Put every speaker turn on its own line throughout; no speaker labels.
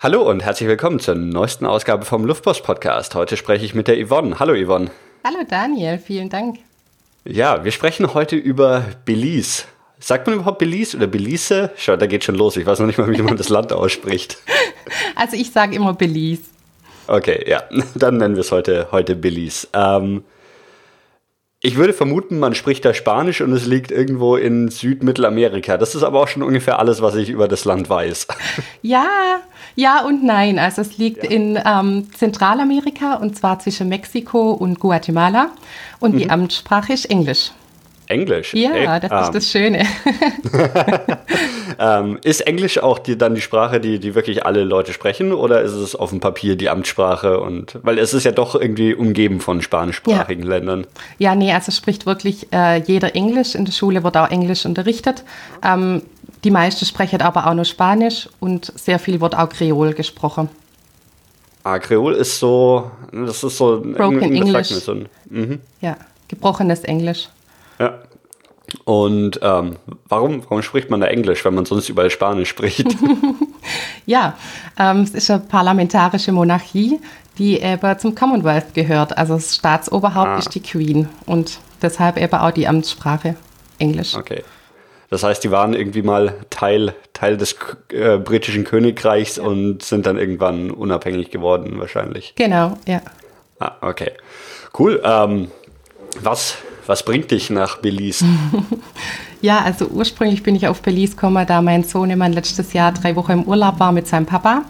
Hallo und herzlich willkommen zur neuesten Ausgabe vom Luftpost Podcast. Heute spreche ich mit der Yvonne. Hallo Yvonne.
Hallo Daniel, vielen Dank.
Ja, wir sprechen heute über Belize. Sagt man überhaupt Belize oder Belize? Schau, da geht schon los. Ich weiß noch nicht mal, wie man das Land ausspricht.
Also ich sage immer Belize.
Okay, ja, dann nennen wir es heute, heute Belize. Ähm, ich würde vermuten, man spricht da Spanisch und es liegt irgendwo in Südmittelamerika. Das ist aber auch schon ungefähr alles, was ich über das Land weiß.
Ja, ja und nein. Also es liegt ja. in ähm, Zentralamerika und zwar zwischen Mexiko und Guatemala. Und mhm. die Amtssprache ist Englisch.
Englisch?
Ja, hey, das ähm. ist das Schöne.
ähm, ist Englisch auch die, dann die Sprache, die, die wirklich alle Leute sprechen oder ist es auf dem Papier die Amtssprache? Und, weil es ist ja doch irgendwie umgeben von spanischsprachigen
ja.
Ländern.
Ja, nee, also spricht wirklich äh, jeder Englisch. In der Schule wird auch Englisch unterrichtet. Ähm, die meisten sprechen aber auch nur Spanisch und sehr viel wird auch Kreol gesprochen.
Ah, Kreol ist so, das ist so
Broken English. Mhm. Ja, gebrochenes Englisch.
Ja. Und ähm, warum, warum spricht man da Englisch, wenn man sonst überall Spanisch spricht?
ja, ähm, es ist eine parlamentarische Monarchie, die eben zum Commonwealth gehört. Also das Staatsoberhaupt ah. ist die Queen und deshalb eben auch die Amtssprache Englisch.
Okay. Das heißt, die waren irgendwie mal Teil, Teil des äh, britischen Königreichs ja. und sind dann irgendwann unabhängig geworden, wahrscheinlich.
Genau, ja.
Ah, okay. Cool. Ähm, was was bringt dich nach Belize?
ja, also ursprünglich bin ich auf Belize gekommen, da mein Sohn immer letztes Jahr drei Wochen im Urlaub war mit seinem Papa.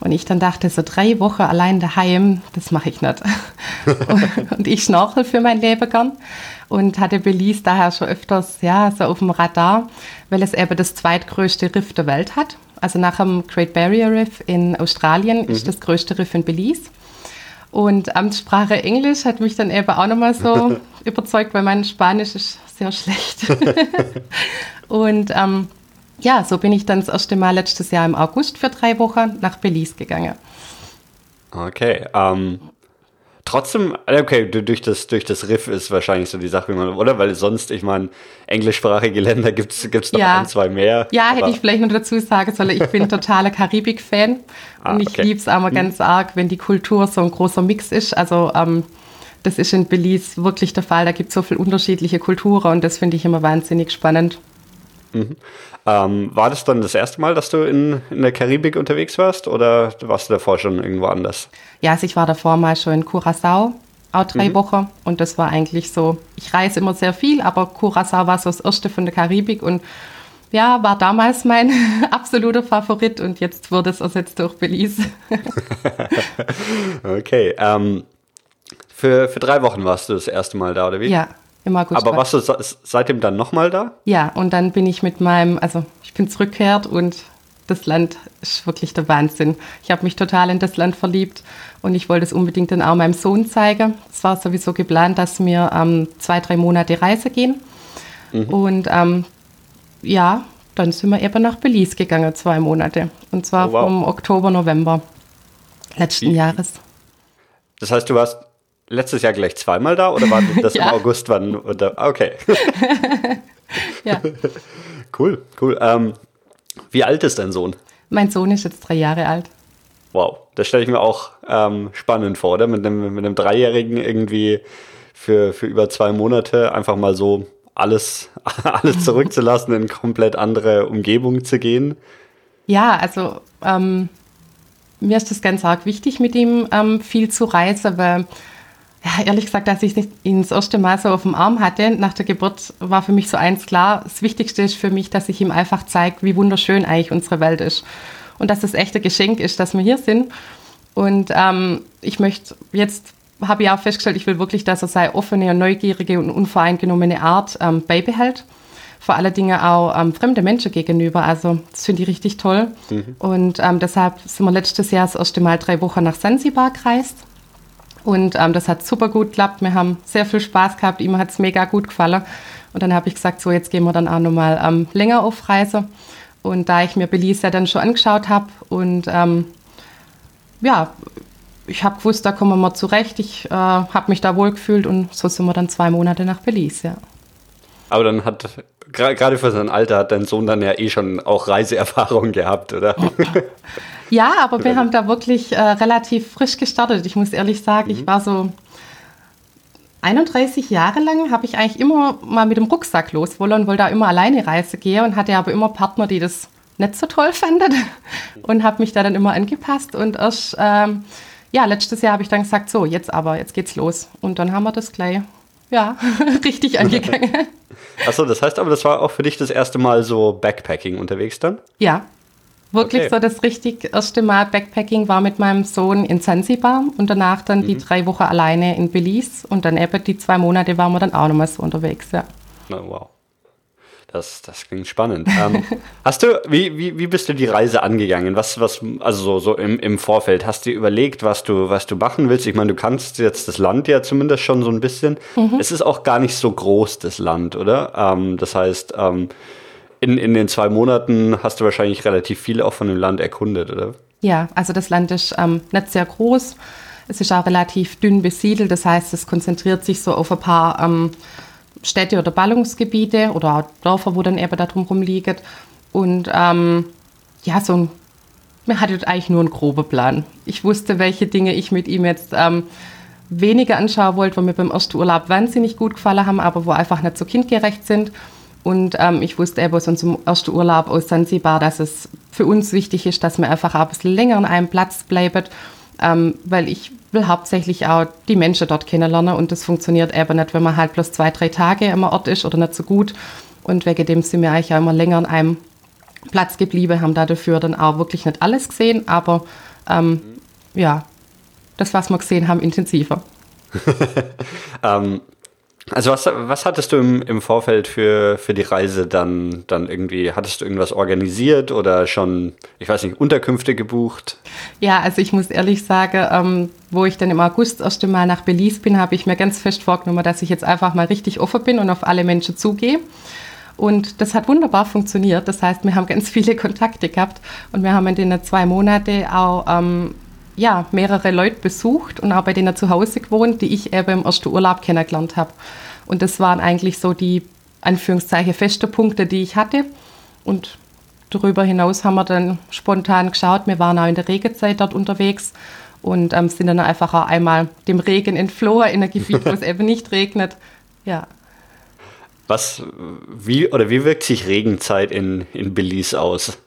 Und ich dann dachte, so drei Wochen allein daheim, das mache ich nicht. und ich schnorchel für mein Leben gern und hatte Belize daher schon öfters ja, so auf dem Radar, weil es eben das zweitgrößte Riff der Welt hat. Also nach dem Great Barrier Reef in Australien mhm. ist das größte Riff in Belize. Und Amtssprache Englisch hat mich dann eben auch nochmal so überzeugt, weil mein Spanisch ist sehr schlecht. und ähm, ja, so bin ich dann das erste Mal letztes Jahr im August für drei Wochen nach Belize gegangen.
Okay, ähm, trotzdem, okay, durch das, durch das Riff ist wahrscheinlich so die Sache, wie man, oder? Weil sonst, ich meine, englischsprachige Länder gibt es noch ja. ein, zwei mehr.
Ja, hätte ich vielleicht noch dazu sagen sollen, ich bin totaler Karibik-Fan ah, und ich okay. liebe es aber ganz arg, wenn die Kultur so ein großer Mix ist. Also, ähm, das ist in Belize wirklich der Fall. Da gibt es so viele unterschiedliche Kulturen und das finde ich immer wahnsinnig spannend.
Mhm. Ähm, war das dann das erste Mal, dass du in, in der Karibik unterwegs warst oder warst du davor schon irgendwo anders?
Ja, also ich war davor mal schon in Curacao, auch drei mhm. Wochen und das war eigentlich so, ich reise immer sehr viel, aber Curacao war so das erste von der Karibik und ja, war damals mein absoluter Favorit und jetzt wurde es ersetzt durch Belize.
okay, ähm, für, für drei Wochen warst du das erste Mal da, oder wie?
Ja, im August.
Aber warst du seitdem dann nochmal da?
Ja, und dann bin ich mit meinem, also ich bin zurückgekehrt und das Land ist wirklich der Wahnsinn. Ich habe mich total in das Land verliebt und ich wollte es unbedingt dann auch meinem Sohn zeigen. Es war sowieso geplant, dass wir ähm, zwei, drei Monate Reise gehen. Mhm. Und ähm, ja, dann sind wir eben nach Belize gegangen, zwei Monate. Und zwar oh, wow. vom Oktober, November letzten Wie? Jahres.
Das heißt, du warst letztes Jahr gleich zweimal da oder war das ja. im August? Wann, okay. ja. Cool, cool. Ähm, wie alt ist dein Sohn?
Mein Sohn ist jetzt drei Jahre alt.
Wow, das stelle ich mir auch ähm, spannend vor, oder? Mit einem, mit einem Dreijährigen irgendwie für, für über zwei Monate einfach mal so alles, alles zurückzulassen, in komplett andere Umgebung zu gehen.
Ja, also ähm, mir ist das ganz arg wichtig, mit ihm ähm, viel zu reisen, weil ja, ehrlich gesagt, als ich ihn das erste Mal so auf dem Arm hatte, nach der Geburt, war für mich so eins klar, das Wichtigste ist für mich, dass ich ihm einfach zeige, wie wunderschön eigentlich unsere Welt ist. Und dass das echte Geschenk ist, dass wir hier sind. Und ähm, ich möchte jetzt, habe ich auch festgestellt, ich will wirklich, dass er seine offene und neugierige und unvoreingenommene Art ähm, beibehält. Vor allen Dingen auch ähm, fremde Menschen gegenüber. Also das finde ich richtig toll. Mhm. Und ähm, deshalb sind wir letztes Jahr das erste Mal drei Wochen nach Sansibar gereist und ähm, das hat super gut geklappt. Wir haben sehr viel Spaß gehabt. Ihm hat es mega gut gefallen. Und dann habe ich gesagt, so jetzt gehen wir dann auch nochmal ähm, länger auf Reise. Und da ich mir Belize ja dann schon angeschaut habe und ähm, ja, ich habe gewusst, da kommen wir mal zurecht. Ich äh, habe mich da wohl gefühlt und so sind wir dann zwei Monate nach Belize, ja.
Aber dann hat, gerade für sein Alter, hat dein Sohn dann ja eh schon auch Reiseerfahrung gehabt, oder?
Ja, aber wir haben da wirklich äh, relativ frisch gestartet. Ich muss ehrlich sagen, mhm. ich war so 31 Jahre lang habe ich eigentlich immer mal mit dem Rucksack los wollen und wollte da immer alleine Reise gehen und hatte aber immer Partner, die das nicht so toll fanden und habe mich da dann immer angepasst und erst ähm, ja letztes Jahr habe ich dann gesagt so jetzt aber jetzt geht's los und dann haben wir das gleich ja richtig angegangen.
Achso, das heißt aber, das war auch für dich das erste Mal so Backpacking unterwegs dann?
Ja, wirklich okay. so das richtig erste Mal Backpacking war mit meinem Sohn in Zanzibar und danach dann mhm. die drei Wochen alleine in Belize und dann eben die zwei Monate waren wir dann auch nochmal so unterwegs, ja.
Oh, wow. Das, das klingt spannend. ähm, hast du, wie, wie, wie bist du die Reise angegangen? Was, was, also so, so im, im Vorfeld, hast du überlegt, was du, was du machen willst? Ich meine, du kannst jetzt das Land ja zumindest schon so ein bisschen. Mhm. Es ist auch gar nicht so groß, das Land, oder? Ähm, das heißt, ähm, in, in den zwei Monaten hast du wahrscheinlich relativ viel auch von dem Land erkundet, oder?
Ja, also das Land ist ähm, nicht sehr groß. Es ist auch relativ dünn besiedelt, das heißt, es konzentriert sich so auf ein paar ähm, Städte oder Ballungsgebiete oder auch Dörfer, wo dann eben da drumherum liegt. Und ähm, ja, so ein, mir hatte eigentlich nur einen groben Plan. Ich wusste, welche Dinge ich mit ihm jetzt ähm, weniger anschauen wollte, wo mir beim ersten Urlaub wahnsinnig gut gefallen haben, aber wo einfach nicht so kindgerecht sind. Und ähm, ich wusste eben aus unserem ersten Urlaub aus Zanzibar, dass es für uns wichtig ist, dass wir einfach ein bisschen länger an einem Platz bleiben, ähm, weil ich will hauptsächlich auch die Menschen dort kennenlernen und das funktioniert eben nicht, wenn man halt bloß zwei, drei Tage im Ort ist oder nicht so gut. Und wegen dem sind wir eigentlich auch immer länger an einem Platz geblieben, haben da dafür dann auch wirklich nicht alles gesehen, aber ähm, ja, das, was wir gesehen haben, intensiver.
ähm, also was, was hattest du im, im Vorfeld für, für die Reise dann, dann irgendwie? Hattest du irgendwas organisiert oder schon, ich weiß nicht, Unterkünfte gebucht?
Ja, also ich muss ehrlich sagen, ähm, wo ich dann im August erst einmal nach Belize bin, habe ich mir ganz fest vorgenommen, dass ich jetzt einfach mal richtig offen bin und auf alle Menschen zugehe. Und das hat wunderbar funktioniert. Das heißt, wir haben ganz viele Kontakte gehabt und wir haben in den zwei Monaten auch ähm, ja, mehrere Leute besucht und auch bei denen zu Hause gewohnt, die ich eben im ersten Urlaub kennengelernt habe. Und das waren eigentlich so die, Anführungszeichen, feste Punkte, die ich hatte. Und darüber hinaus haben wir dann spontan geschaut. Wir waren auch in der Regenzeit dort unterwegs und ähm, sind dann einfach auch einmal dem Regen entflohen in ein Gebiet, wo es eben nicht regnet. Ja.
Was, wie oder wie wirkt sich Regenzeit in, in Belize aus?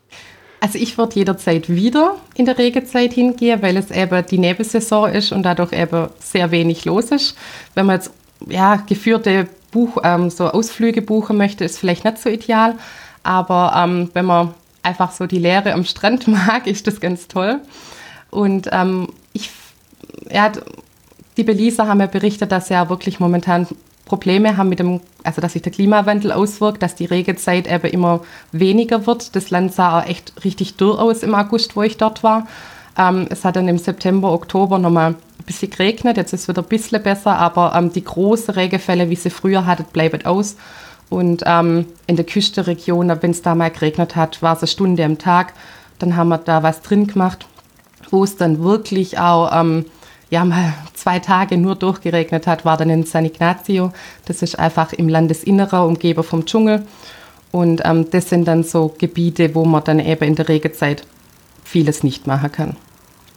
Also ich würde jederzeit wieder in der Regenzeit hingehen, weil es eben die Nebensaison ist und dadurch eben sehr wenig los ist. Wenn man jetzt ja, geführte Buch, ähm, so Ausflüge buchen möchte, ist vielleicht nicht so ideal. Aber ähm, wenn man einfach so die Leere am Strand mag, ist das ganz toll. Und ähm, ich, ja, die Belizer haben ja berichtet, dass ja wirklich momentan Probleme haben mit dem, also dass sich der Klimawandel auswirkt, dass die Regezeit eben immer weniger wird. Das Land sah auch echt richtig dürr aus im August, wo ich dort war. Ähm, es hat dann im September, Oktober nochmal ein bisschen geregnet, jetzt ist es wieder ein bisschen besser, aber ähm, die großen Regenfälle, wie sie früher hatten, bleiben aus. Und ähm, in der Küstenregion, wenn es da mal geregnet hat, war es eine Stunde am Tag. Dann haben wir da was drin gemacht, wo es dann wirklich auch ähm, ja, mal zwei Tage nur durchgeregnet hat, war dann in San Ignacio. Das ist einfach im Landesinneren, umgeben vom Dschungel. Und ähm, das sind dann so Gebiete, wo man dann eben in der Regenzeit vieles nicht machen kann.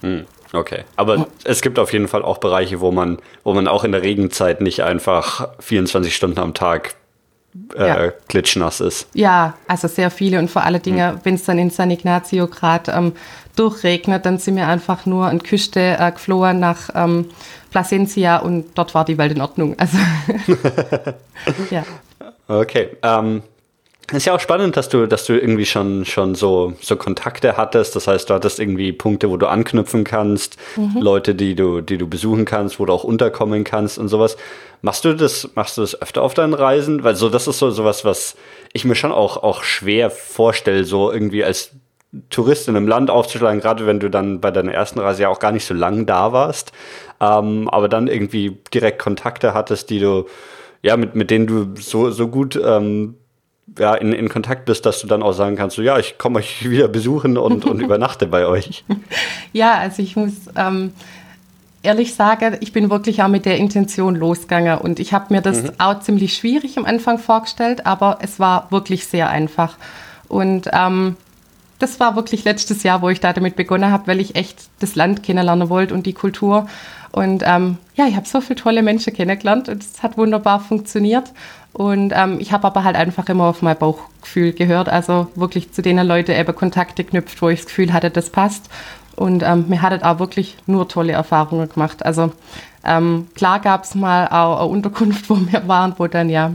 Hm, okay, aber es gibt auf jeden Fall auch Bereiche, wo man, wo man auch in der Regenzeit nicht einfach 24 Stunden am Tag äh, ja. klitschnass ist.
Ja, also sehr viele und vor allen Dingen, hm. wenn es dann in San Ignacio gerade ähm, durchregnet, dann sind wir einfach nur an die Küste äh, geflohen nach ähm, Plasencia und dort war die Welt in Ordnung. Also,
ja. Okay. Ähm, ist ja auch spannend, dass du, dass du irgendwie schon, schon so, so Kontakte hattest. Das heißt, du hattest irgendwie Punkte, wo du anknüpfen kannst, mhm. Leute, die du, die du besuchen kannst, wo du auch unterkommen kannst und sowas. Machst du das, machst du das öfter auf deinen Reisen? Weil so, das ist so sowas, was ich mir schon auch, auch schwer vorstelle, so irgendwie als Tourist in einem Land aufzuschlagen, gerade wenn du dann bei deiner ersten Reise ja auch gar nicht so lang da warst, ähm, aber dann irgendwie direkt Kontakte hattest, die du, ja, mit, mit denen du so, so gut ähm, ja, in, in Kontakt bist, dass du dann auch sagen kannst, so ja, ich komme euch wieder besuchen und, und übernachte bei euch.
Ja, also ich muss ähm, ehrlich sagen, ich bin wirklich auch mit der Intention losgegangen und ich habe mir das mhm. auch ziemlich schwierig am Anfang vorgestellt, aber es war wirklich sehr einfach. Und ähm, das war wirklich letztes Jahr, wo ich da damit begonnen habe, weil ich echt das Land kennenlernen wollte und die Kultur. Und ähm, ja, ich habe so viele tolle Menschen kennengelernt und es hat wunderbar funktioniert. Und ähm, ich habe aber halt einfach immer auf mein Bauchgefühl gehört, also wirklich zu denen Leuten eben Kontakte knüpft, wo ich das Gefühl hatte, das passt. Und ähm, mir hat es auch wirklich nur tolle Erfahrungen gemacht. Also ähm, klar gab es mal auch eine Unterkunft, wo wir waren, wo dann ja,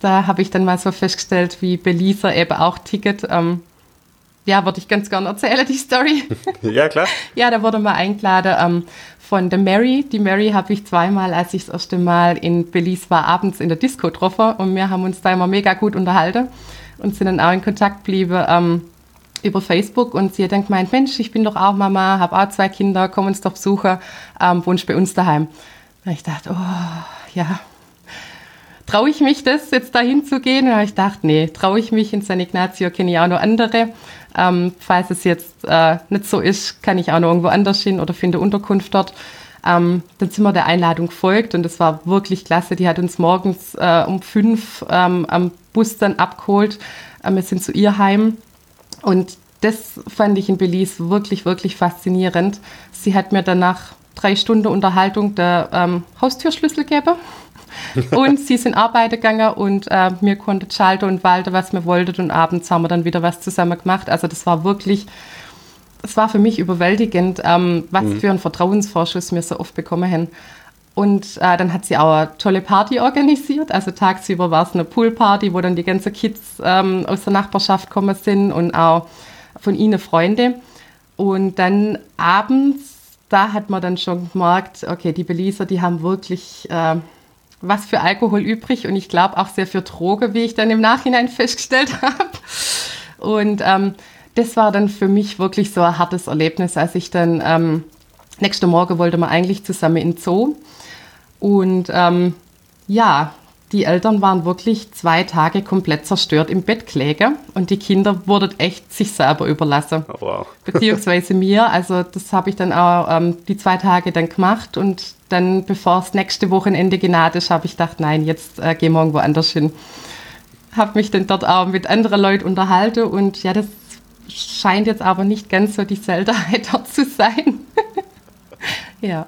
da habe ich dann mal so festgestellt, wie Belize eben auch Ticket. Ähm, ja, würde ich ganz gerne erzählen, die Story.
ja, klar.
ja, da wurde mal eingeladen ähm, von der Mary. Die Mary habe ich zweimal, als ich das erste Mal in Belize war, abends in der Disco getroffen und wir haben uns da immer mega gut unterhalten und sind dann auch in Kontakt geblieben. Ähm, über Facebook und sie hat dann gemeint, Mensch, ich bin doch auch Mama, habe auch zwei Kinder, komm uns doch besuchen, ähm, wohnst bei uns daheim. Und ich dachte, oh, ja, traue ich mich das, jetzt dahin zu gehen? Und ich dachte, nee, traue ich mich, in San Ignacio kenne ich auch noch andere. Ähm, falls es jetzt äh, nicht so ist, kann ich auch noch irgendwo anders hin oder finde Unterkunft dort. Ähm, dann sind wir der Einladung gefolgt und das war wirklich klasse. Die hat uns morgens äh, um fünf ähm, am Bus dann abgeholt. Äh, wir sind zu ihr heim und das fand ich in Belize wirklich, wirklich faszinierend. Sie hat mir danach drei Stunden Unterhaltung der ähm, Haustürschlüssel gegeben. Und sie sind arbeiten gegangen und äh, wir konnten schalten und walten, was wir wollten. Und abends haben wir dann wieder was zusammen gemacht. Also das war wirklich, es war für mich überwältigend, ähm, was mhm. für einen Vertrauensvorschuss wir so oft bekommen haben. Und äh, dann hat sie auch eine tolle Party organisiert. Also tagsüber war es eine Poolparty, wo dann die ganzen Kids ähm, aus der Nachbarschaft gekommen sind und auch von ihnen Freunde. Und dann abends, da hat man dann schon gemerkt, okay, die Belizer, die haben wirklich äh, was für Alkohol übrig und ich glaube auch sehr für Droge, wie ich dann im Nachhinein festgestellt habe. Und ähm, das war dann für mich wirklich so ein hartes Erlebnis, als ich dann ähm, nächsten Morgen wollte man eigentlich zusammen in den Zoo und ähm, ja, die Eltern waren wirklich zwei Tage komplett zerstört im Bett gelegen und die Kinder wurden echt sich selber überlassen. Oh, wow. Beziehungsweise mir. Also das habe ich dann auch ähm, die zwei Tage dann gemacht und dann, bevor es nächste Wochenende genaht ist, habe ich gedacht, nein, jetzt äh, gehen wir irgendwo anders hin. Habe mich dann dort auch mit anderen Leuten unterhalten und ja, das scheint jetzt aber nicht ganz so die Seltenheit dort zu sein. ja.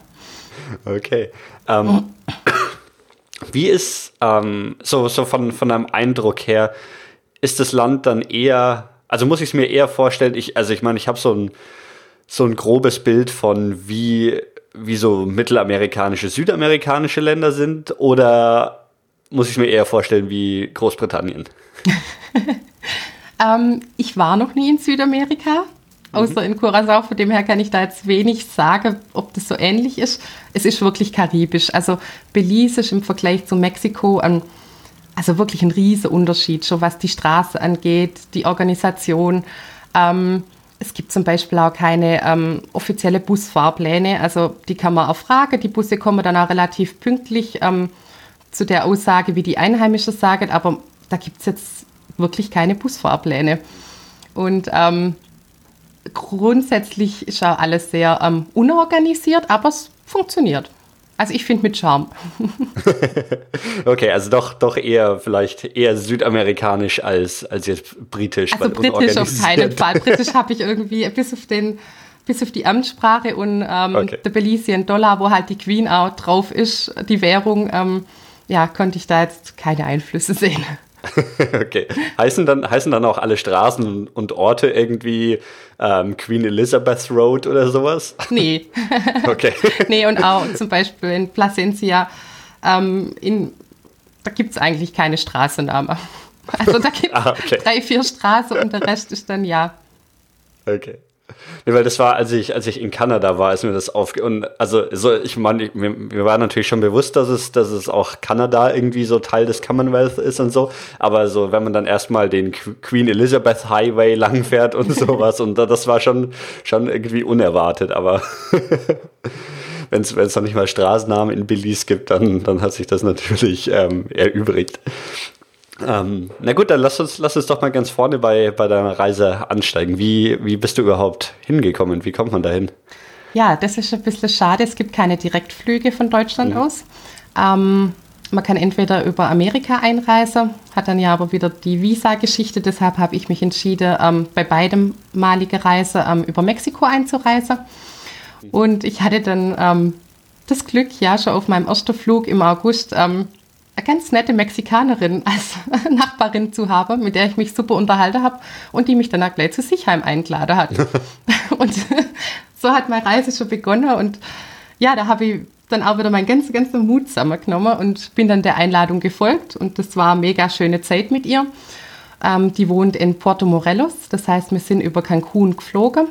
Okay. Ähm, wie ist ähm, so, so von, von einem Eindruck her, ist das Land dann eher, also muss ich es mir eher vorstellen, ich, also ich meine, ich habe so ein, so ein grobes Bild von wie, wie so mittelamerikanische, südamerikanische Länder sind oder muss ich mir eher vorstellen wie Großbritannien?
ähm, ich war noch nie in Südamerika außer mhm. in Curacao. Von dem her kann ich da jetzt wenig sagen, ob das so ähnlich ist. Es ist wirklich karibisch. Also Belize ist im Vergleich zu Mexiko ein, also wirklich ein riesiger Unterschied, schon was die Straße angeht, die Organisation. Ähm, es gibt zum Beispiel auch keine ähm, offizielle Busfahrpläne. Also die kann man auch fragen. Die Busse kommen dann auch relativ pünktlich ähm, zu der Aussage, wie die Einheimischen sagen. Aber da gibt es jetzt wirklich keine Busfahrpläne. Und ähm, grundsätzlich ist ja alles sehr ähm, unorganisiert, aber es funktioniert. Also ich finde mit Charme.
okay, also doch, doch eher vielleicht eher südamerikanisch als, als jetzt britisch.
Also britisch auf keinen Fall. Britisch habe ich irgendwie bis auf den bis auf die Amtssprache und ähm, okay. der Belizean Dollar, wo halt die Queen auch drauf ist, die Währung, ähm, ja, konnte ich da jetzt keine Einflüsse sehen.
okay. Heißen dann, heißen dann auch alle Straßen und Orte irgendwie ähm, Queen Elizabeth Road oder sowas?
Nee. okay. nee, und auch zum Beispiel in Placencia, ähm, in, da gibt es eigentlich keine Straßenname. Also da gibt es ah, okay. drei, vier Straßen und der Rest ist dann ja.
Okay. Nee, weil das war, als ich, als ich in Kanada war, ist mir das aufge... Und also, so, ich meine, mir, mir war natürlich schon bewusst, dass es, dass es auch Kanada irgendwie so Teil des Commonwealth ist und so. Aber so, wenn man dann erstmal den Queen Elizabeth Highway langfährt und sowas, und das war schon, schon irgendwie unerwartet, aber wenn es noch nicht mal Straßennamen in Belize gibt, dann, dann hat sich das natürlich ähm, erübrigt. Ähm, na gut, dann lass uns, lass uns doch mal ganz vorne bei, bei deiner Reise ansteigen. Wie, wie bist du überhaupt hingekommen? Wie kommt man dahin?
Ja, das ist ein bisschen schade. Es gibt keine Direktflüge von Deutschland mhm. aus. Ähm, man kann entweder über Amerika einreisen, hat dann ja aber wieder die Visa-Geschichte, deshalb habe ich mich entschieden, ähm, bei beidem malige Reise ähm, über Mexiko einzureisen. Und ich hatte dann ähm, das Glück, ja, schon auf meinem ersten Flug im August ähm, ganz nette Mexikanerin als Nachbarin zu haben, mit der ich mich super unterhalten habe und die mich dann auch gleich zu sich heim eingeladen hat. und so hat meine Reise schon begonnen und ja, da habe ich dann auch wieder meinen ganzen, ganzen Mut zusammengenommen und bin dann der Einladung gefolgt und das war eine mega schöne Zeit mit ihr. Ähm, die wohnt in Puerto Morelos, das heißt, wir sind über Cancun geflogen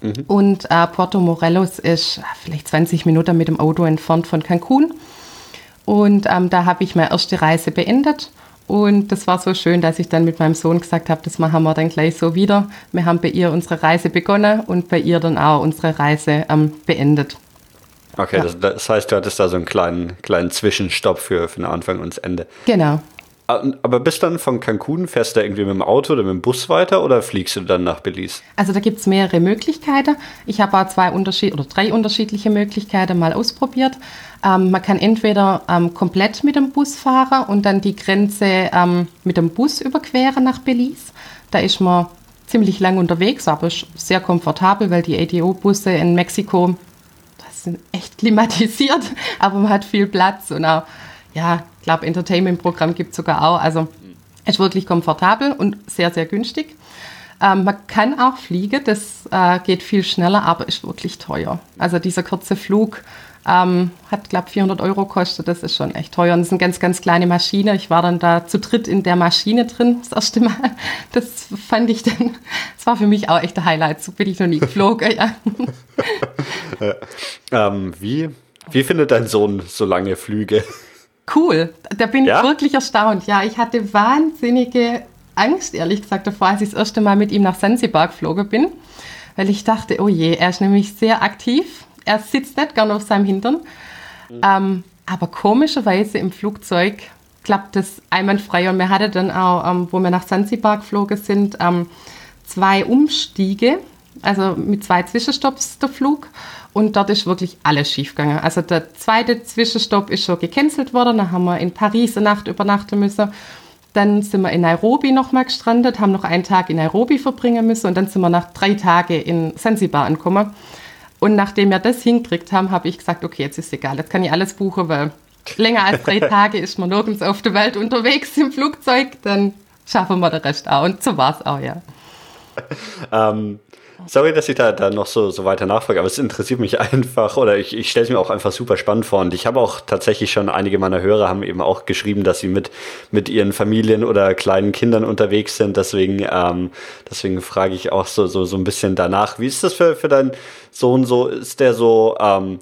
mhm. und äh, Puerto Morelos ist vielleicht 20 Minuten mit dem Auto entfernt von Cancun. Und ähm, da habe ich meine erste Reise beendet. Und das war so schön, dass ich dann mit meinem Sohn gesagt habe, das machen wir dann gleich so wieder. Wir haben bei ihr unsere Reise begonnen und bei ihr dann auch unsere Reise ähm, beendet.
Okay, ja. das, das, heißt, du hattest da so einen kleinen, kleinen Zwischenstopp für, für den Anfang und das Ende.
Genau.
Ah, aber bis dann von Cancun fährst du irgendwie mit dem Auto oder mit dem Bus weiter oder fliegst du dann nach Belize?
Also da gibt es mehrere Möglichkeiten. Ich habe auch zwei Unterschied oder drei unterschiedliche Möglichkeiten mal ausprobiert. Ähm, man kann entweder ähm, komplett mit dem Bus fahren und dann die Grenze ähm, mit dem Bus überqueren nach Belize. Da ist man ziemlich lang unterwegs, aber ist sehr komfortabel, weil die ADO-Busse in Mexiko das sind echt klimatisiert, aber man hat viel Platz und auch ja, ich glaube, Entertainment-Programm gibt es sogar auch. Also ist wirklich komfortabel und sehr, sehr günstig. Ähm, man kann auch fliegen, das äh, geht viel schneller, aber ist wirklich teuer. Also dieser kurze Flug ähm, hat, glaube ich, 400 Euro kostet. Das ist schon echt teuer. Und das ist eine ganz, ganz kleine Maschine. Ich war dann da zu dritt in der Maschine drin, das erste Mal. Das fand ich dann, das war für mich auch echt ein Highlight. So bin ich noch nie geflogen. Ja.
Ähm, wie, wie findet dein Sohn so lange Flüge?
cool. Da bin ja? ich wirklich erstaunt. Ja, ich hatte wahnsinnige Angst, ehrlich gesagt, davor, als ich das erste Mal mit ihm nach Zanzibar geflogen bin, weil ich dachte, oh je, er ist nämlich sehr aktiv. Er sitzt nicht gern auf seinem Hintern. Mhm. Ähm, aber komischerweise im Flugzeug klappt das einwandfrei. Und wir hatten dann auch, ähm, wo wir nach Zanzibar geflogen sind, ähm, zwei Umstiege, also mit zwei Zwischenstopps der Flug. Und dort ist wirklich alles schiefgegangen. Also der zweite Zwischenstopp ist schon gecancelt worden. Dann haben wir in Paris eine Nacht übernachten müssen. Dann sind wir in Nairobi nochmal gestrandet, haben noch einen Tag in Nairobi verbringen müssen und dann sind wir nach drei Tagen in Zanzibar angekommen. Und nachdem wir das hingekriegt haben, habe ich gesagt, okay, jetzt ist egal, jetzt kann ich alles buchen, weil länger als drei Tage ist man nirgends auf der Welt unterwegs im Flugzeug, dann schaffen wir den Rest auch. Und so war es auch, ja.
ähm, Sorry, dass ich da, da noch so, so weiter nachfrage, aber es interessiert mich einfach oder ich, ich stelle es mir auch einfach super spannend vor. Und ich habe auch tatsächlich schon einige meiner Hörer haben eben auch geschrieben, dass sie mit, mit ihren Familien oder kleinen Kindern unterwegs sind. Deswegen, ähm, deswegen frage ich auch so, so, so ein bisschen danach. Wie ist das für, für deinen Sohn so? Ist der so, ähm,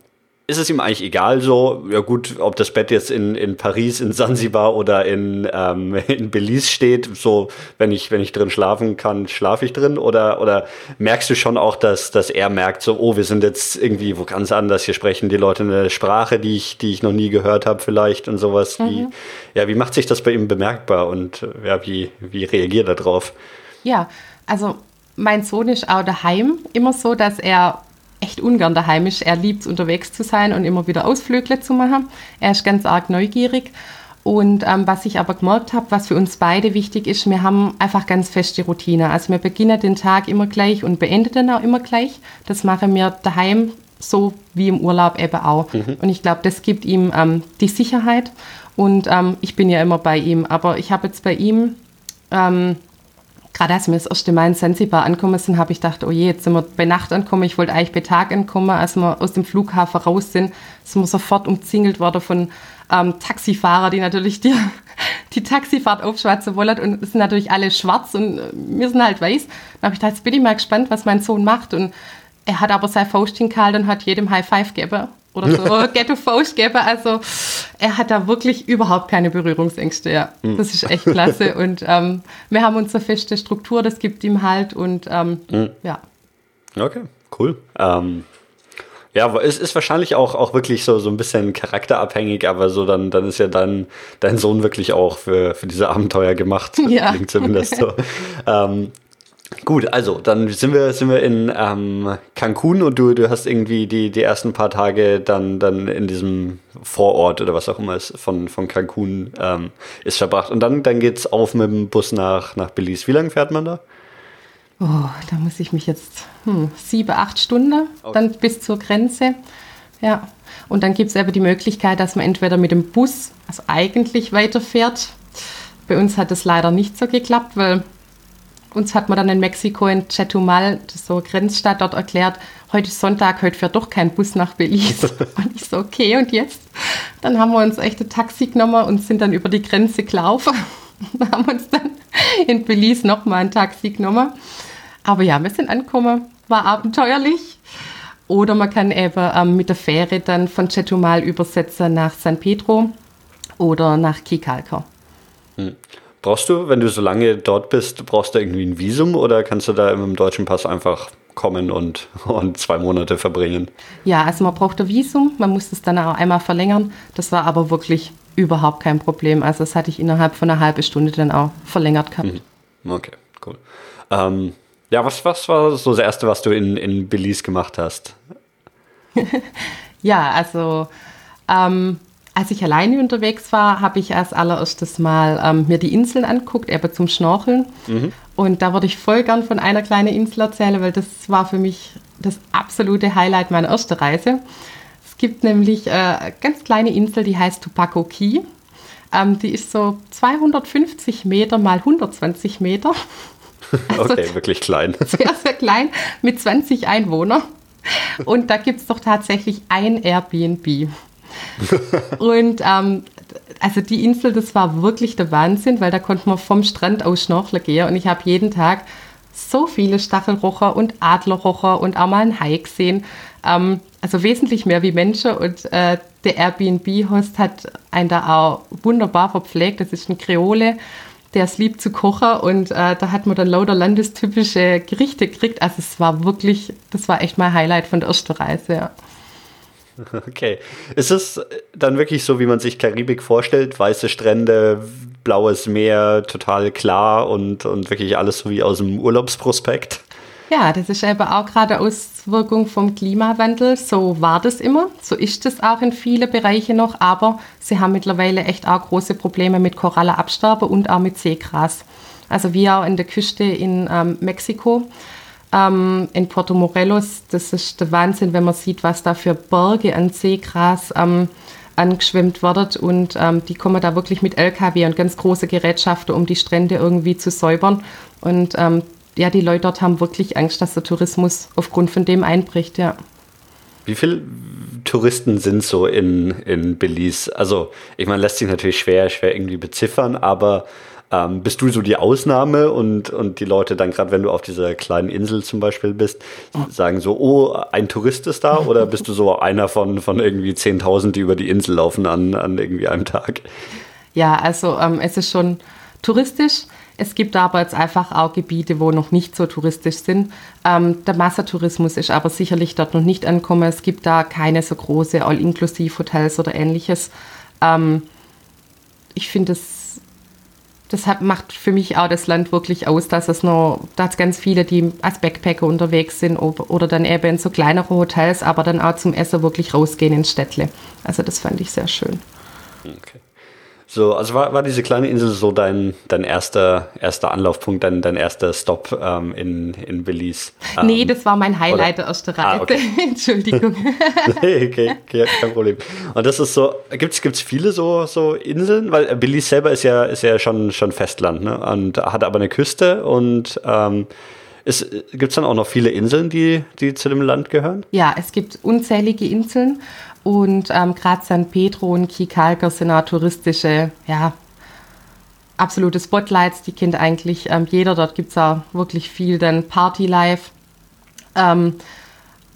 ist es ihm eigentlich egal so, ja gut, ob das Bett jetzt in, in Paris, in Sansibar oder in, ähm, in Belize steht, so wenn ich, wenn ich drin schlafen kann, schlafe ich drin? Oder, oder merkst du schon auch, dass, dass er merkt, so, oh, wir sind jetzt irgendwie wo ganz anders, hier sprechen die Leute eine Sprache, die ich, die ich noch nie gehört habe, vielleicht und sowas. Mhm. Wie, ja, wie macht sich das bei ihm bemerkbar und ja, wie, wie reagiert er drauf?
Ja, also mein Sohn ist auch daheim immer so, dass er echt ungern daheim ist. Er liebt es, unterwegs zu sein und immer wieder Ausflüge zu machen. Er ist ganz arg neugierig. Und ähm, was ich aber gemerkt habe, was für uns beide wichtig ist, wir haben einfach ganz feste Routine. Also wir beginnen den Tag immer gleich und beenden den auch immer gleich. Das machen wir daheim so wie im Urlaub eben auch. Mhm. Und ich glaube, das gibt ihm ähm, die Sicherheit. Und ähm, ich bin ja immer bei ihm. Aber ich habe jetzt bei ihm ähm, gerade als wir das erste Mal in Zanzibar angekommen sind, habe ich gedacht, oh je, jetzt sind wir bei Nacht angekommen. Ich wollte eigentlich bei Tag ankommen. Als wir aus dem Flughafen raus sind, sind wir sofort umzingelt worden von ähm, Taxifahrern, die natürlich die, die Taxifahrt aufschwatzen wollen. Und es sind natürlich alle schwarz und äh, wir sind halt weiß. Dann habe ich gedacht, jetzt bin ich mal gespannt, was mein Sohn macht. Und er hat aber sein Faustin gehalten und hat jedem High Five gegeben oder so Ghetto Faust gäbe. Also er hat da wirklich überhaupt keine Berührungsängste. Ja, mhm. das ist echt klasse. Und ähm, wir haben unsere feste Struktur, das gibt ihm halt und ähm, mhm. ja.
Okay, cool. Ähm, ja, es ist wahrscheinlich auch, auch wirklich so, so ein bisschen charakterabhängig, aber so dann, dann ist ja dann dein Sohn wirklich auch für, für diese Abenteuer gemacht. Ja. Klingt zumindest so. Gut, also dann sind wir, sind wir in ähm, Cancun und du, du hast irgendwie die, die ersten paar Tage dann, dann in diesem Vorort oder was auch immer es von, von Cancun ähm, ist verbracht. Und dann, dann es auf mit dem Bus nach, nach Belize. Wie lange fährt man da?
Oh, da muss ich mich jetzt hm, sieben, acht Stunden okay. dann bis zur Grenze. Ja. Und dann gibt es aber die Möglichkeit, dass man entweder mit dem Bus, also eigentlich weiterfährt. Bei uns hat es leider nicht so geklappt, weil uns hat man dann in Mexiko in Chetumal, das ist so Grenzstadt, dort erklärt, heute ist Sonntag, heute fährt doch kein Bus nach Belize. und ich so, okay, und jetzt? Dann haben wir uns echt ein Taxi genommen und sind dann über die Grenze gelaufen. da haben uns dann in Belize nochmal ein Taxi genommen. Aber ja, wir sind angekommen, war abenteuerlich. Oder man kann eben ähm, mit der Fähre dann von Chetumal übersetzen nach San Pedro oder nach Kikalka.
Hm. Brauchst du, wenn du so lange dort bist, brauchst du irgendwie ein Visum oder kannst du da im deutschen Pass einfach kommen und, und zwei Monate verbringen?
Ja, also man braucht ein Visum, man muss es dann auch einmal verlängern. Das war aber wirklich überhaupt kein Problem. Also das hatte ich innerhalb von einer halben Stunde dann auch verlängert gehabt.
Mhm. Okay, cool. Ähm, ja, was, was war so das Erste, was du in, in Belize gemacht hast?
ja, also ähm, als ich alleine unterwegs war, habe ich als allererstes mal ähm, mir die Inseln anguckt, eben zum Schnorcheln. Mhm. Und da würde ich voll gern von einer kleinen Insel erzählen, weil das war für mich das absolute Highlight meiner ersten Reise. Es gibt nämlich äh, eine ganz kleine Insel, die heißt Tupaco Key. Ähm, die ist so 250 Meter mal 120 Meter.
Also okay, wirklich klein.
Sehr, sehr klein, mit 20 Einwohnern. Und da gibt es doch tatsächlich ein Airbnb. und ähm, also die Insel, das war wirklich der Wahnsinn, weil da konnte man vom Strand aus schnorcheln gehen und ich habe jeden Tag so viele Stachelrocher und Adlerrocher und auch mal einen Hai gesehen. Ähm, also wesentlich mehr wie Menschen und äh, der Airbnb-Host hat einen da auch wunderbar verpflegt. Das ist ein Kreole, der es liebt zu kochen und äh, da hat man dann lauter landestypische Gerichte gekriegt. Also es war wirklich, das war echt mein Highlight von der ersten Reise, ja.
Okay. Ist es dann wirklich so, wie man sich Karibik vorstellt? Weiße Strände, blaues Meer, total klar und, und wirklich alles so wie aus dem Urlaubsprospekt?
Ja, das ist eben auch gerade Auswirkung vom Klimawandel. So war das immer. So ist es auch in vielen Bereichen noch. Aber sie haben mittlerweile echt auch große Probleme mit Korallenabsterben und auch mit Seegras. Also wie auch in der Küste in ähm, Mexiko ähm, in Puerto Morelos. Das ist der Wahnsinn, wenn man sieht, was da für Berge an Seegras ähm, angeschwemmt wird. Und ähm, die kommen da wirklich mit LKW und ganz große Gerätschaften, um die Strände irgendwie zu säubern. Und ähm, ja, die Leute dort haben wirklich Angst, dass der Tourismus aufgrund von dem einbricht, ja.
Wie viele Touristen sind so in, in Belize? Also, ich meine, lässt sich natürlich schwer, schwer irgendwie beziffern, aber ähm, bist du so die Ausnahme und, und die Leute dann, gerade wenn du auf dieser kleinen Insel zum Beispiel bist, sagen so, oh, ein Tourist ist da? Oder bist du so einer von, von irgendwie 10.000, die über die Insel laufen an, an irgendwie einem Tag?
Ja, also ähm, es ist schon touristisch. Es gibt aber jetzt einfach auch Gebiete, wo noch nicht so touristisch sind. Ähm, der Massentourismus ist aber sicherlich dort noch nicht angekommen. Es gibt da keine so große All-Inklusiv-Hotels oder ähnliches. Ähm, ich finde es das hat, macht für mich auch das Land wirklich aus, dass es noch, da ganz viele, die als Backpacker unterwegs sind oder dann eben in so kleinere Hotels, aber dann auch zum Essen wirklich rausgehen ins Städtle. Also das fand ich sehr schön.
Okay. So, also war, war diese kleine Insel so dein, dein erster, erster Anlaufpunkt, dein, dein erster Stop ähm, in, in Belize?
Ähm, nee, das war mein Highlight der ersten Reise. Ah, okay. Entschuldigung.
nee, okay, okay, kein Problem. Und das ist so, gibt es viele so, so Inseln? Weil Belize selber ist ja, ist ja schon, schon Festland ne? und hat aber eine Küste und ähm, Gibt es dann auch noch viele Inseln, die, die zu dem Land gehören?
Ja, es gibt unzählige Inseln und ähm, gerade San Pedro und Kikalka sind auch touristische, ja, absolute Spotlights. Die kennt eigentlich ähm, jeder. Dort gibt es auch wirklich viel dann Party-Life. Ähm,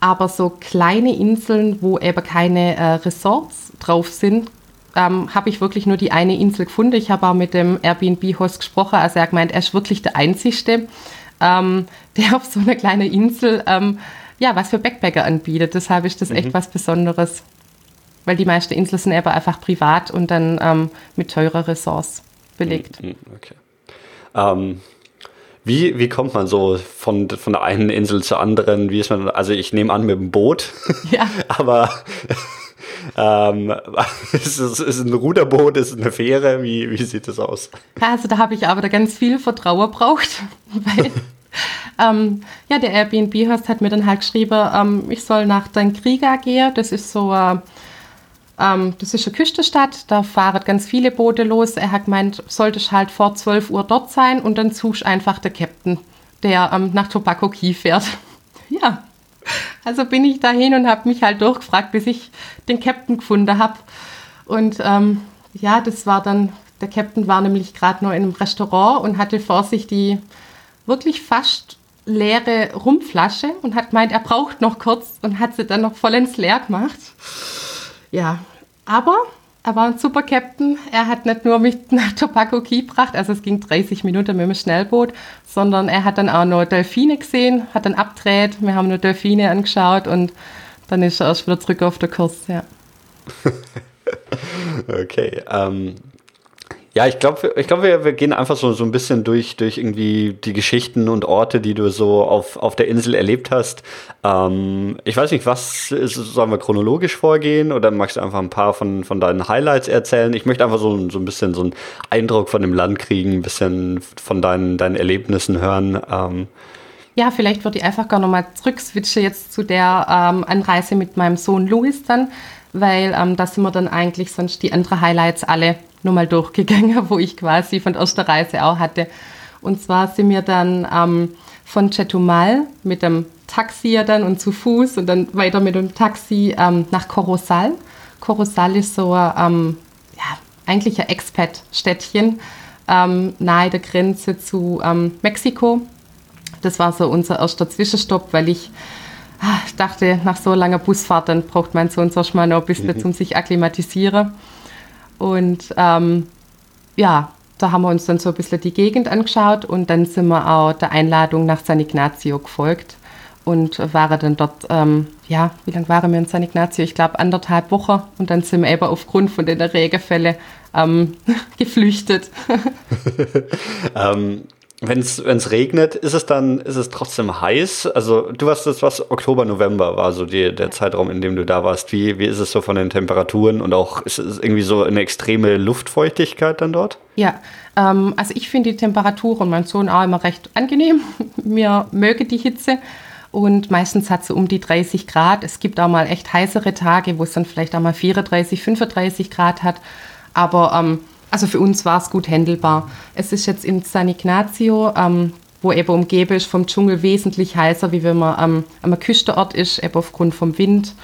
aber so kleine Inseln, wo eben keine äh, Resorts drauf sind, ähm, habe ich wirklich nur die eine Insel gefunden. Ich habe auch mit dem Airbnb-Host gesprochen. Also er hat gemeint, er ist wirklich der Einzige, ähm, der auf so einer kleinen Insel ähm, ja, was für Backpacker anbietet. Deshalb ist das mhm. echt was Besonderes. Weil die meisten Inseln sind eben einfach privat und dann ähm, mit teurer Ressource belegt. Mhm,
okay. Ähm, Wie, wie kommt man so von, von der einen Insel zur anderen? Wie ist man, also ich nehme an mit dem Boot,
Ja.
aber ähm, ist es ist ein Ruderboot, ist es eine Fähre? Wie, wie sieht das aus?
Ja, also da habe ich aber da ganz viel Vertrauen braucht, weil ähm, ja, der Airbnb-Host hat mir dann halt geschrieben, ähm, ich soll nach Dankriga gehen. Das ist so, äh, ähm, das ist eine Küstenstadt, da fahren ganz viele Boote los. Er hat gemeint, sollte ich halt vor 12 Uhr dort sein und dann suchst einfach der Captain, der ähm, nach Tobacco Key fährt. ja, also bin ich dahin und habe mich halt durchgefragt, bis ich den Captain gefunden habe. Und ähm, ja, das war dann, der Captain war nämlich gerade nur in einem Restaurant und hatte vor sich die wirklich fast leere Rumflasche und hat gemeint, er braucht noch kurz und hat sie dann noch vollends leer gemacht. Ja, aber er war ein super Captain. Er hat nicht nur mich nach Tobacco Key gebracht, also es ging 30 Minuten mit dem Schnellboot, sondern er hat dann auch noch Delfine gesehen, hat dann abgedreht, wir haben nur Delfine angeschaut und dann ist er erst wieder zurück auf der Kurs, ja.
Okay. Ähm, ja, ich glaube, ich glaub, wir, wir gehen einfach so, so ein bisschen durch, durch irgendwie die Geschichten und Orte, die du so auf, auf der Insel erlebt hast. Ähm, ich weiß nicht, was ist, sollen wir chronologisch vorgehen oder magst du einfach ein paar von, von deinen Highlights erzählen? Ich möchte einfach so, so ein bisschen so einen Eindruck von dem Land kriegen, ein bisschen von deinen, deinen Erlebnissen hören. Ähm,
Ja, vielleicht würde ich einfach gar nochmal zurückswitchen jetzt zu der ähm, Anreise mit meinem Sohn Louis dann, weil ähm, da sind wir dann eigentlich sonst die anderen Highlights alle nochmal durchgegangen, wo ich quasi von der Reise auch hatte. Und zwar sind wir dann ähm, von Chetumal mit dem Taxi ja dann und zu Fuß und dann weiter mit dem Taxi ähm, nach Corozal. Corozal ist so ähm, ja, eigentlich ein Expat-Städtchen ähm, nahe der Grenze zu ähm, Mexiko. Das war so unser erster Zwischenstopp, weil ich ah, dachte, nach so langer Busfahrt, dann braucht mein Sohn zuerst mal noch ein bisschen zum sich akklimatisieren. Und ähm, ja, da haben wir uns dann so ein bisschen die Gegend angeschaut und dann sind wir auch der Einladung nach San Ignacio gefolgt und waren dann dort, ähm, ja, wie lange waren wir in San Ignacio? Ich glaube anderthalb Wochen und dann sind wir eben aufgrund von den Regenfällen ähm, geflüchtet.
ähm, wenn es regnet, ist es dann, ist es trotzdem heiß? Also du warst das, was Oktober, November war so die, der Zeitraum, in dem du da warst. Wie, wie ist es so von den Temperaturen und auch ist es irgendwie so eine extreme Luftfeuchtigkeit dann dort?
Ja, ähm, also ich finde die Temperatur und mein Sohn auch immer recht angenehm. Mir möge die Hitze und meistens hat sie um die 30 Grad. Es gibt auch mal echt heißere Tage, wo es dann vielleicht auch mal 34, 35 Grad hat. Aber ähm, also für uns war es gut handelbar. Es ist jetzt in San Ignacio, ähm, wo eben umgeben ist vom Dschungel wesentlich heißer, wie wenn man ähm, am Küstenort ist, eben aufgrund vom Wind.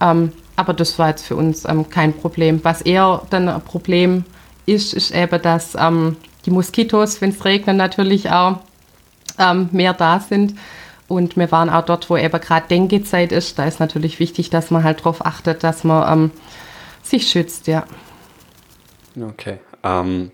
Ähm, aber das war jetzt für uns ähm, kein Problem. Was eher dann ein Problem ist, ist eben, dass ähm, die Moskitos, wenn es regnet, natürlich auch ähm, mehr da sind. Und wir waren auch dort, wo eben gerade Denkezeit ist. Da ist natürlich wichtig, dass man halt darauf achtet, dass man sich schützt, ja.
Okay. Ähm,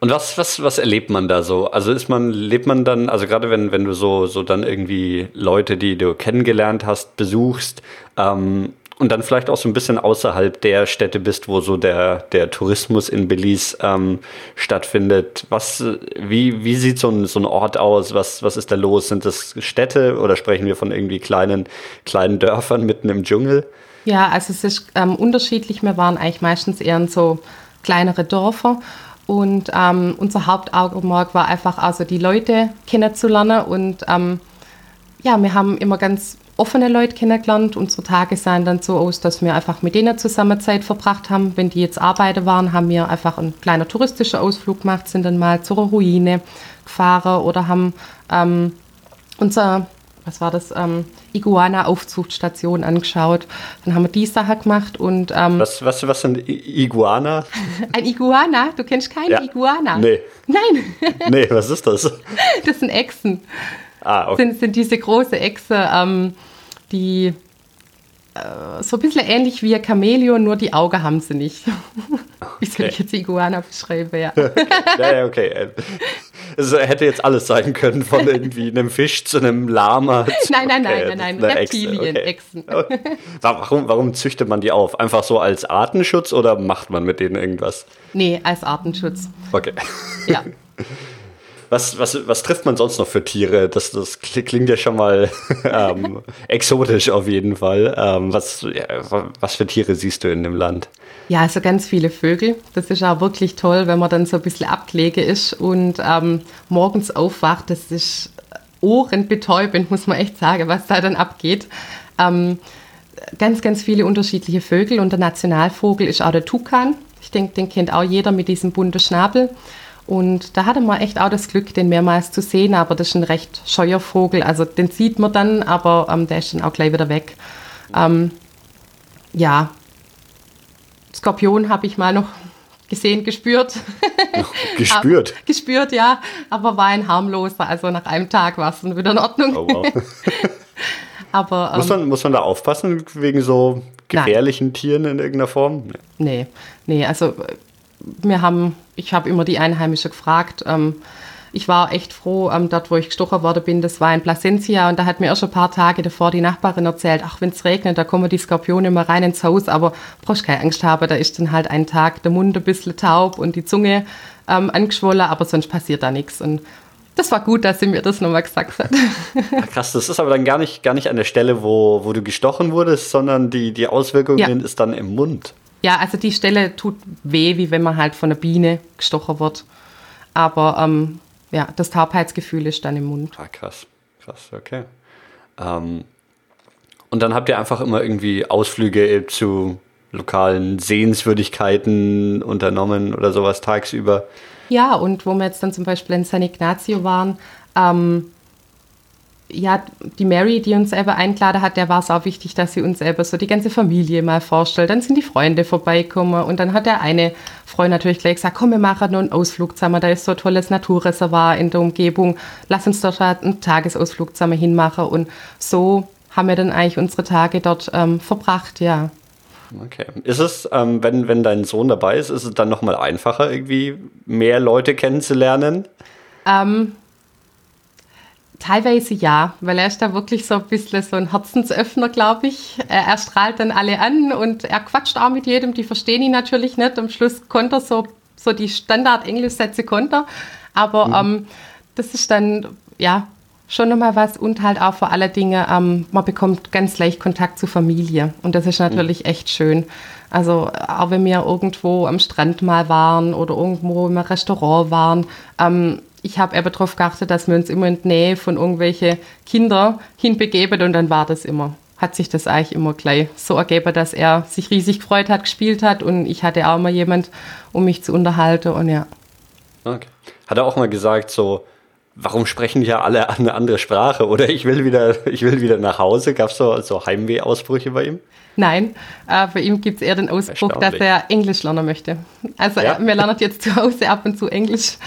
und was, was, was erlebt man da so? Also ist man, lebt man dann, also gerade wenn, wenn du so, so dann irgendwie Leute, die du kennengelernt hast, besuchst, ähm, und dann vielleicht auch so ein bisschen außerhalb der Städte bist, wo so der, der Tourismus in Belize ähm, stattfindet. Was, wie, wie sieht so ein, so ein Ort aus? Was, was ist da los? Sind das Städte oder sprechen wir von irgendwie kleinen, kleinen Dörfern mitten im Dschungel?
Ja, also es ist ähm, unterschiedlich. Wir waren eigentlich meistens eher in so kleinere Dörfer. Und ähm, unser Hauptaugenmerk war einfach also die Leute kennenzulernen. Und ähm, ja, wir haben immer ganz offene Leute kennengelernt. Unsere Tage sahen dann so aus, dass wir einfach mit denen zusammen Zeit verbracht haben. Wenn die jetzt arbeiten waren, haben wir einfach einen kleinen touristischen Ausflug gemacht, sind dann mal zur Ruine gefahren oder haben ähm, unser, was war das, ähm, Iguana-Aufzuchtstation angeschaut. Dann haben wir die Sache gemacht und... Ähm,
was, was, was sind Iguana?
Ein Iguana? Du kennst keinen ja. Iguana?
Nee.
Nein.
nee, was ist das?
Das sind Echsen.
Ah, okay.
sind, sind diese große Echse, ähm, die äh, so ein bisschen ähnlich wie ein Chamäleon, nur die Augen haben sie nicht. wie soll ich jetzt Iguana beschreiben? Ja,
ja, ja okay. Es hätte jetzt alles sein können, von irgendwie einem Fisch zu einem Lama. Zu,
nein, nein, nein, nein, nein, Reptilien, okay. Echsen.
Warum, warum züchtet man die auf? Einfach so als Artenschutz oder macht man mit denen irgendwas?
Nee, als Artenschutz.
Okay.
Ja.
Was, was, was trifft man sonst noch für Tiere? Das, das klingt ja schon mal ähm, exotisch auf jeden Fall. Ähm, was, ja, was für Tiere siehst du in dem Land?
Ja, also ganz viele Vögel. Das ist auch wirklich toll, wenn man dann so ein bisschen abgelegen ist und ähm, morgens aufwacht. Das ist ohrenbetäubend, muss man echt sagen, was da dann abgeht. Ähm, ganz, ganz viele unterschiedliche Vögel und der Nationalvogel ist auch der Tukan. Ich denke, den kennt auch jeder mit diesem bunten Schnabel. Und da hatte man echt auch das Glück, den mehrmals zu sehen, aber das ist ein recht scheuer Vogel. Also den sieht man dann, aber ähm, der ist dann auch gleich wieder weg. Ähm, ja, Skorpion habe ich mal noch gesehen, gespürt.
Gespürt?
gespürt, ja, aber war ein harmloser. Also nach einem Tag war es dann wieder in Ordnung. Oh, wow.
aber, muss, man, ähm, muss man da aufpassen wegen so gefährlichen nein. Tieren in irgendeiner Form?
Nee, nee, also wir haben, ich habe immer die Einheimische gefragt, ähm, ich war echt froh, ähm, dort wo ich gestochen worden bin, das war in Plasencia und da hat mir erst ein paar Tage davor die Nachbarin erzählt, ach, wenn es regnet, da kommen die Skorpione immer rein ins Haus, aber brauchst keine Angst haben, da ist dann halt ein Tag der Mund ein bisschen taub und die Zunge ähm, angeschwollen, aber sonst passiert da nichts und das war gut, dass sie mir das nochmal gesagt hat.
Ach, krass, das ist aber dann gar nicht, gar nicht an der Stelle, wo, wo du gestochen wurdest, sondern die, die Auswirkung ja. ist dann im Mund.
Ja, also die Stelle tut weh, wie wenn man halt von einer Biene gestochen wird. Aber ähm, ja, das Taubheitsgefühl ist dann im Mund.
Ah, krass. Krass, okay. Ähm, und dann habt ihr einfach immer irgendwie Ausflüge zu lokalen Sehenswürdigkeiten unternommen oder sowas tagsüber.
Ja, und wo wir jetzt dann zum Beispiel in San Ignazio waren, ähm, ja, die Mary, die uns selber eingeladen hat, der war es auch wichtig, dass sie uns selber so die ganze Familie mal vorstellt. Dann sind die Freunde vorbeikommen und dann hat der eine Freund natürlich gleich gesagt, komm, wir machen nur einen Ausflug zusammen, da ist so ein tolles Naturreservoir in der Umgebung, lass uns dort einen Tagesausflug zusammen hinmachen und so haben wir dann eigentlich unsere Tage dort ähm, verbracht, ja.
Okay. Ist es, ähm, wenn, wenn dein Sohn dabei ist, ist es dann nochmal einfacher, irgendwie mehr Leute kennenzulernen?
Ähm, Teilweise ja, weil er ist da wirklich so ein bisschen so ein Herzensöffner, glaube ich. Er strahlt dann alle an und er quatscht auch mit jedem, die verstehen ihn natürlich nicht. Am Schluss konnte er so, so die Standard-Englisch-Sätze konnte aber mhm. ähm, das ist dann, ja, schon nochmal was und halt auch vor allen Dingen, ähm, man bekommt ganz leicht Kontakt zur Familie und das ist natürlich mhm. echt schön. Also auch wenn wir irgendwo am Strand mal waren oder irgendwo im Restaurant waren, ähm, ich habe aber darauf geachtet, dass wir uns immer in die Nähe von irgendwelchen Kindern hinbegeben und dann war das immer. Hat sich das eigentlich immer gleich so ergeben, dass er sich riesig gefreut hat, gespielt hat und ich hatte auch mal jemand, um mich zu unterhalten und ja.
Okay. Hat er auch mal gesagt, so, warum sprechen ja alle eine andere Sprache oder ich will wieder, ich will wieder nach Hause? Gab es so, so Heimweh-Ausbrüche bei ihm?
Nein, äh, bei ihm gibt es eher den Ausbruch, dass er Englisch lernen möchte. Also ja. er, wir lernen jetzt zu Hause ab und zu Englisch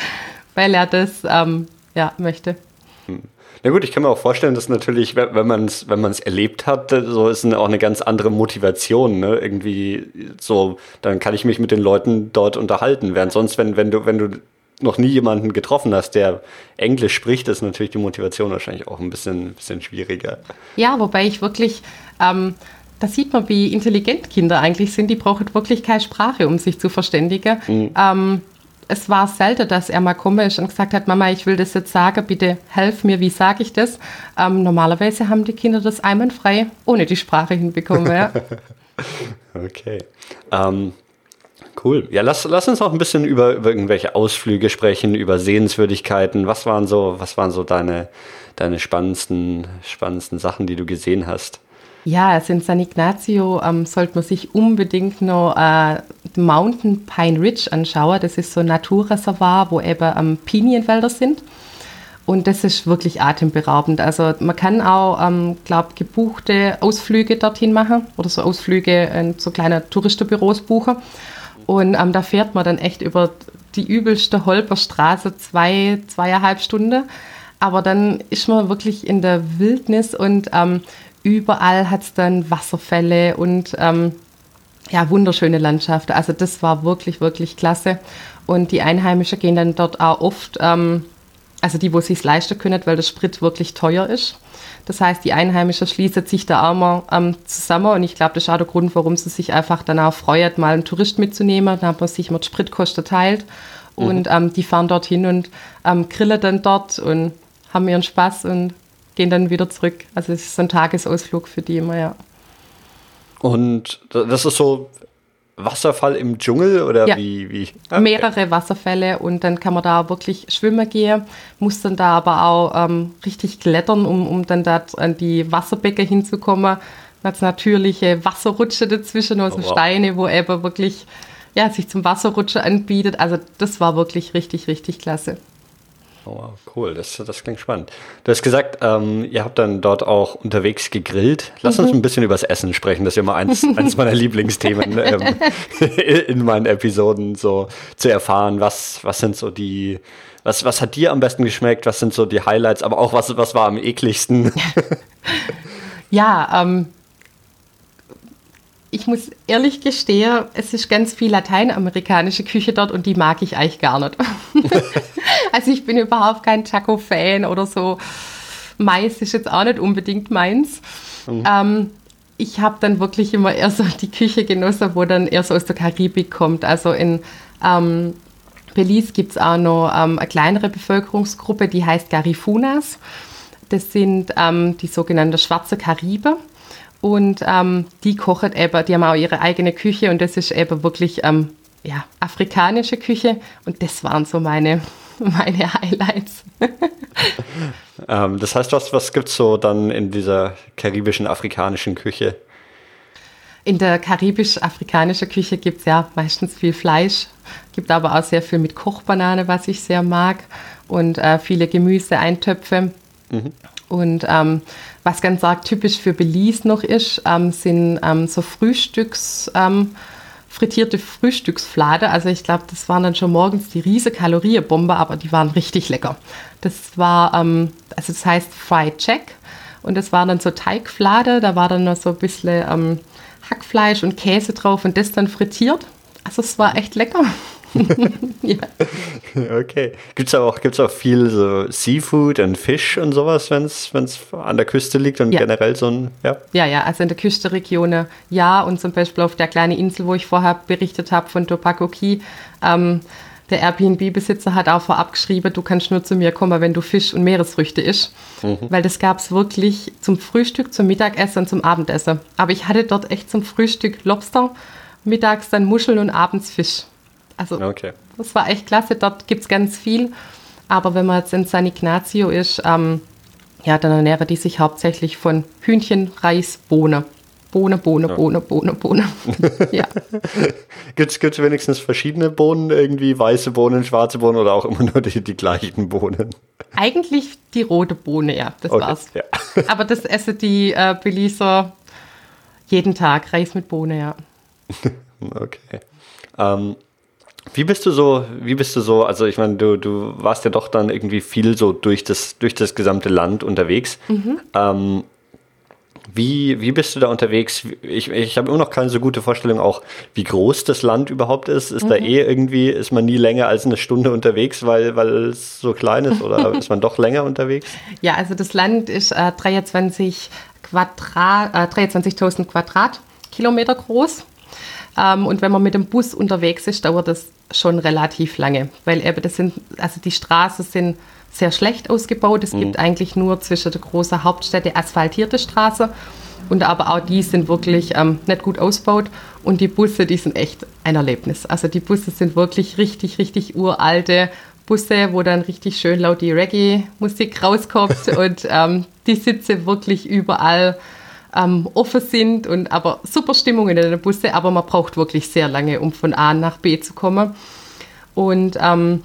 weil er das ähm, ja, möchte.
Hm. Na gut, ich kann mir auch vorstellen, dass natürlich, wenn man es wenn man's erlebt hat, so ist auch eine ganz andere Motivation. Ne? Irgendwie so, dann kann ich mich mit den Leuten dort unterhalten. Während sonst, wenn, wenn du, wenn du noch nie jemanden getroffen hast, der Englisch spricht, ist natürlich die Motivation wahrscheinlich auch ein bisschen, bisschen schwieriger.
Ja, wobei ich wirklich, ähm, da sieht man, wie intelligent Kinder eigentlich sind. Die brauchen wirklich keine Sprache, um sich zu verständigen. Mhm. Ähm, es war selten, dass er mal komisch und gesagt hat, Mama, ich will das jetzt sagen, bitte helf mir, wie sage ich das? Ähm, normalerweise haben die Kinder das einwandfrei ohne die Sprache hinbekommen. Ja.
okay. Ähm, cool. Ja, lass, lass uns auch ein bisschen über, über irgendwelche Ausflüge sprechen, über Sehenswürdigkeiten. Was waren so, was waren so deine, deine spannendsten, spannendsten Sachen, die du gesehen hast?
Ja, also in San Ignacio ähm, sollte man sich unbedingt noch äh, Mountain Pine Ridge anschauen. Das ist so ein Naturreservoir, wo eben ähm, Pinienwälder sind. Und das ist wirklich atemberaubend. Also man kann auch, ähm, glaube gebuchte Ausflüge dorthin machen oder so Ausflüge in so kleine Touristenbüros buchen. Und ähm, da fährt man dann echt über die übelste Holperstraße zwei, zweieinhalb Stunden. Aber dann ist man wirklich in der Wildnis und ähm, überall hat es dann Wasserfälle und ähm, ja, wunderschöne Landschaft. Also das war wirklich, wirklich klasse. Und die Einheimischen gehen dann dort auch oft, ähm, also die, wo es sich leisten können, weil der Sprit wirklich teuer ist. Das heißt, die Einheimischen schließen sich da auch mal ähm, zusammen und ich glaube, das ist auch der Grund, warum sie sich einfach dann auch freut, mal einen Tourist mitzunehmen. Dann hat man sich mal die Spritkosten teilt Und ähm, die fahren dorthin und ähm, grillen dann dort und haben ihren Spaß und gehen dann wieder zurück. Also es ist so ein Tagesausflug für die immer, ja.
Und das ist so Wasserfall im Dschungel oder ja. wie? wie?
Okay. Mehrere Wasserfälle und dann kann man da wirklich schwimmen gehen, muss dann da aber auch ähm, richtig klettern, um, um dann da an die Wasserbecken hinzukommen. Hat natürliche Wasserrutsche dazwischen, also oh, wow. Steine, wo eben wirklich ja, sich zum Wasserrutschen anbietet. Also das war wirklich richtig, richtig klasse.
Oh, cool, das, das klingt spannend. Du hast gesagt, ähm, ihr habt dann dort auch unterwegs gegrillt. Lass mhm. uns ein bisschen über das Essen sprechen. Das ist ja immer eins, eins meiner Lieblingsthemen ähm, in meinen Episoden, so zu erfahren, was, was sind so die, was, was hat dir am besten geschmeckt, was sind so die Highlights, aber auch was, was war am ekligsten?
ja, ähm, ich muss ehrlich gestehen, es ist ganz viel lateinamerikanische Küche dort und die mag ich eigentlich gar nicht. also ich bin überhaupt kein Taco-Fan oder so. Mais ist jetzt auch nicht unbedingt meins. Mhm. Ähm, ich habe dann wirklich immer eher so die Küche genossen, wo dann eher so aus der Karibik kommt. Also in ähm, Belize gibt es auch noch ähm, eine kleinere Bevölkerungsgruppe, die heißt Garifunas. Das sind ähm, die sogenannten schwarze Karibe. Und ähm, die kochen eben, die haben auch ihre eigene Küche und das ist eben wirklich ähm, ja, afrikanische Küche. Und das waren so meine, meine Highlights.
ähm, das heißt, was, was gibt es so dann in dieser karibischen, afrikanischen Küche?
In der karibisch-afrikanischen Küche gibt es ja meistens viel Fleisch, gibt aber auch sehr viel mit Kochbanane, was ich sehr mag, und äh, viele Gemüseeintöpfe. Mhm. Und ähm, was ganz arg typisch für Belize noch ist, ähm, sind ähm, so Frühstücks, ähm, frittierte Frühstücksflade. Also ich glaube, das waren dann schon morgens die riese Kalorienbombe, aber die waren richtig lecker. Das war, ähm, also das heißt Fried Jack und das war dann so Teigflade, da war dann noch so ein bisschen ähm, Hackfleisch und Käse drauf und das dann frittiert. Also es war echt lecker.
ja. Okay. Gibt es auch, gibt's auch viel so Seafood und Fisch und sowas, wenn es an der Küste liegt und ja. generell so ein,
ja? Ja, ja, also in der Küstenregion ja und zum Beispiel auf der kleinen Insel, wo ich vorher berichtet habe von Tobacco Key, ähm, der Airbnb-Besitzer hat auch vorab geschrieben, du kannst nur zu mir kommen, wenn du Fisch und Meeresfrüchte isst. Mhm. Weil das gab es wirklich zum Frühstück, zum Mittagessen und zum Abendessen. Aber ich hatte dort echt zum Frühstück Lobster, mittags dann Muscheln und abends Fisch. Also okay. das war echt klasse. Dort gibt es ganz viel. Aber wenn man jetzt in San Ignacio ist, ähm, ja, dann ernähren die sich hauptsächlich von Hühnchen, Reis, Bohne. Bohne, Bohne, ja. Bohne, Bohne, Bohne. ja.
Gibt es wenigstens verschiedene Bohnen, irgendwie weiße Bohnen, schwarze Bohnen oder auch immer nur die, die gleichen Bohnen?
Eigentlich die rote Bohne, ja, das okay, war's. Ja. Aber das essen die äh, Belizer jeden Tag, Reis mit Bohne, ja.
okay. Ähm, wie bist du so, wie bist du so, also ich meine, du, du warst ja doch dann irgendwie viel so durch das, durch das gesamte Land unterwegs. Mhm. Ähm, wie, wie bist du da unterwegs? Ich, ich habe immer noch keine so gute Vorstellung auch, wie groß das Land überhaupt ist. Ist mhm. da eh irgendwie, ist man nie länger als eine Stunde unterwegs, weil, weil es so klein ist oder ist man doch länger unterwegs?
Ja, also das Land ist äh, 23 Quadrat, äh, 23.000 Quadratkilometer groß. Ähm, und wenn man mit dem Bus unterwegs ist, dauert das schon relativ lange, weil eben das sind, also die Straßen sind sehr schlecht ausgebaut. Es mhm. gibt eigentlich nur zwischen der großen Hauptstädte asphaltierte Straße und aber auch die sind wirklich ähm, nicht gut ausgebaut und die Busse, die sind echt ein Erlebnis. Also die Busse sind wirklich richtig, richtig uralte Busse, wo dann richtig schön laut die Reggae-Musik rauskommt und ähm, die Sitze wirklich überall ähm, offen sind und aber super Stimmung in den Busse, aber man braucht wirklich sehr lange, um von A nach B zu kommen. Und ähm,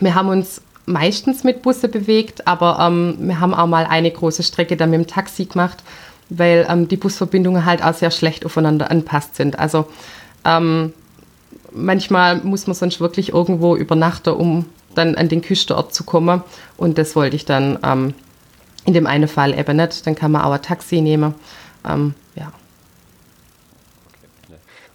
wir haben uns meistens mit Busse bewegt, aber ähm, wir haben auch mal eine große Strecke dann mit dem Taxi gemacht, weil ähm, die Busverbindungen halt auch sehr schlecht aufeinander anpasst sind. Also ähm, manchmal muss man sonst wirklich irgendwo übernachten, um dann an den Küstenort zu kommen. Und das wollte ich dann ähm, in dem einen Fall eben nicht. Dann kann man auch ein Taxi nehmen. Ähm, ja.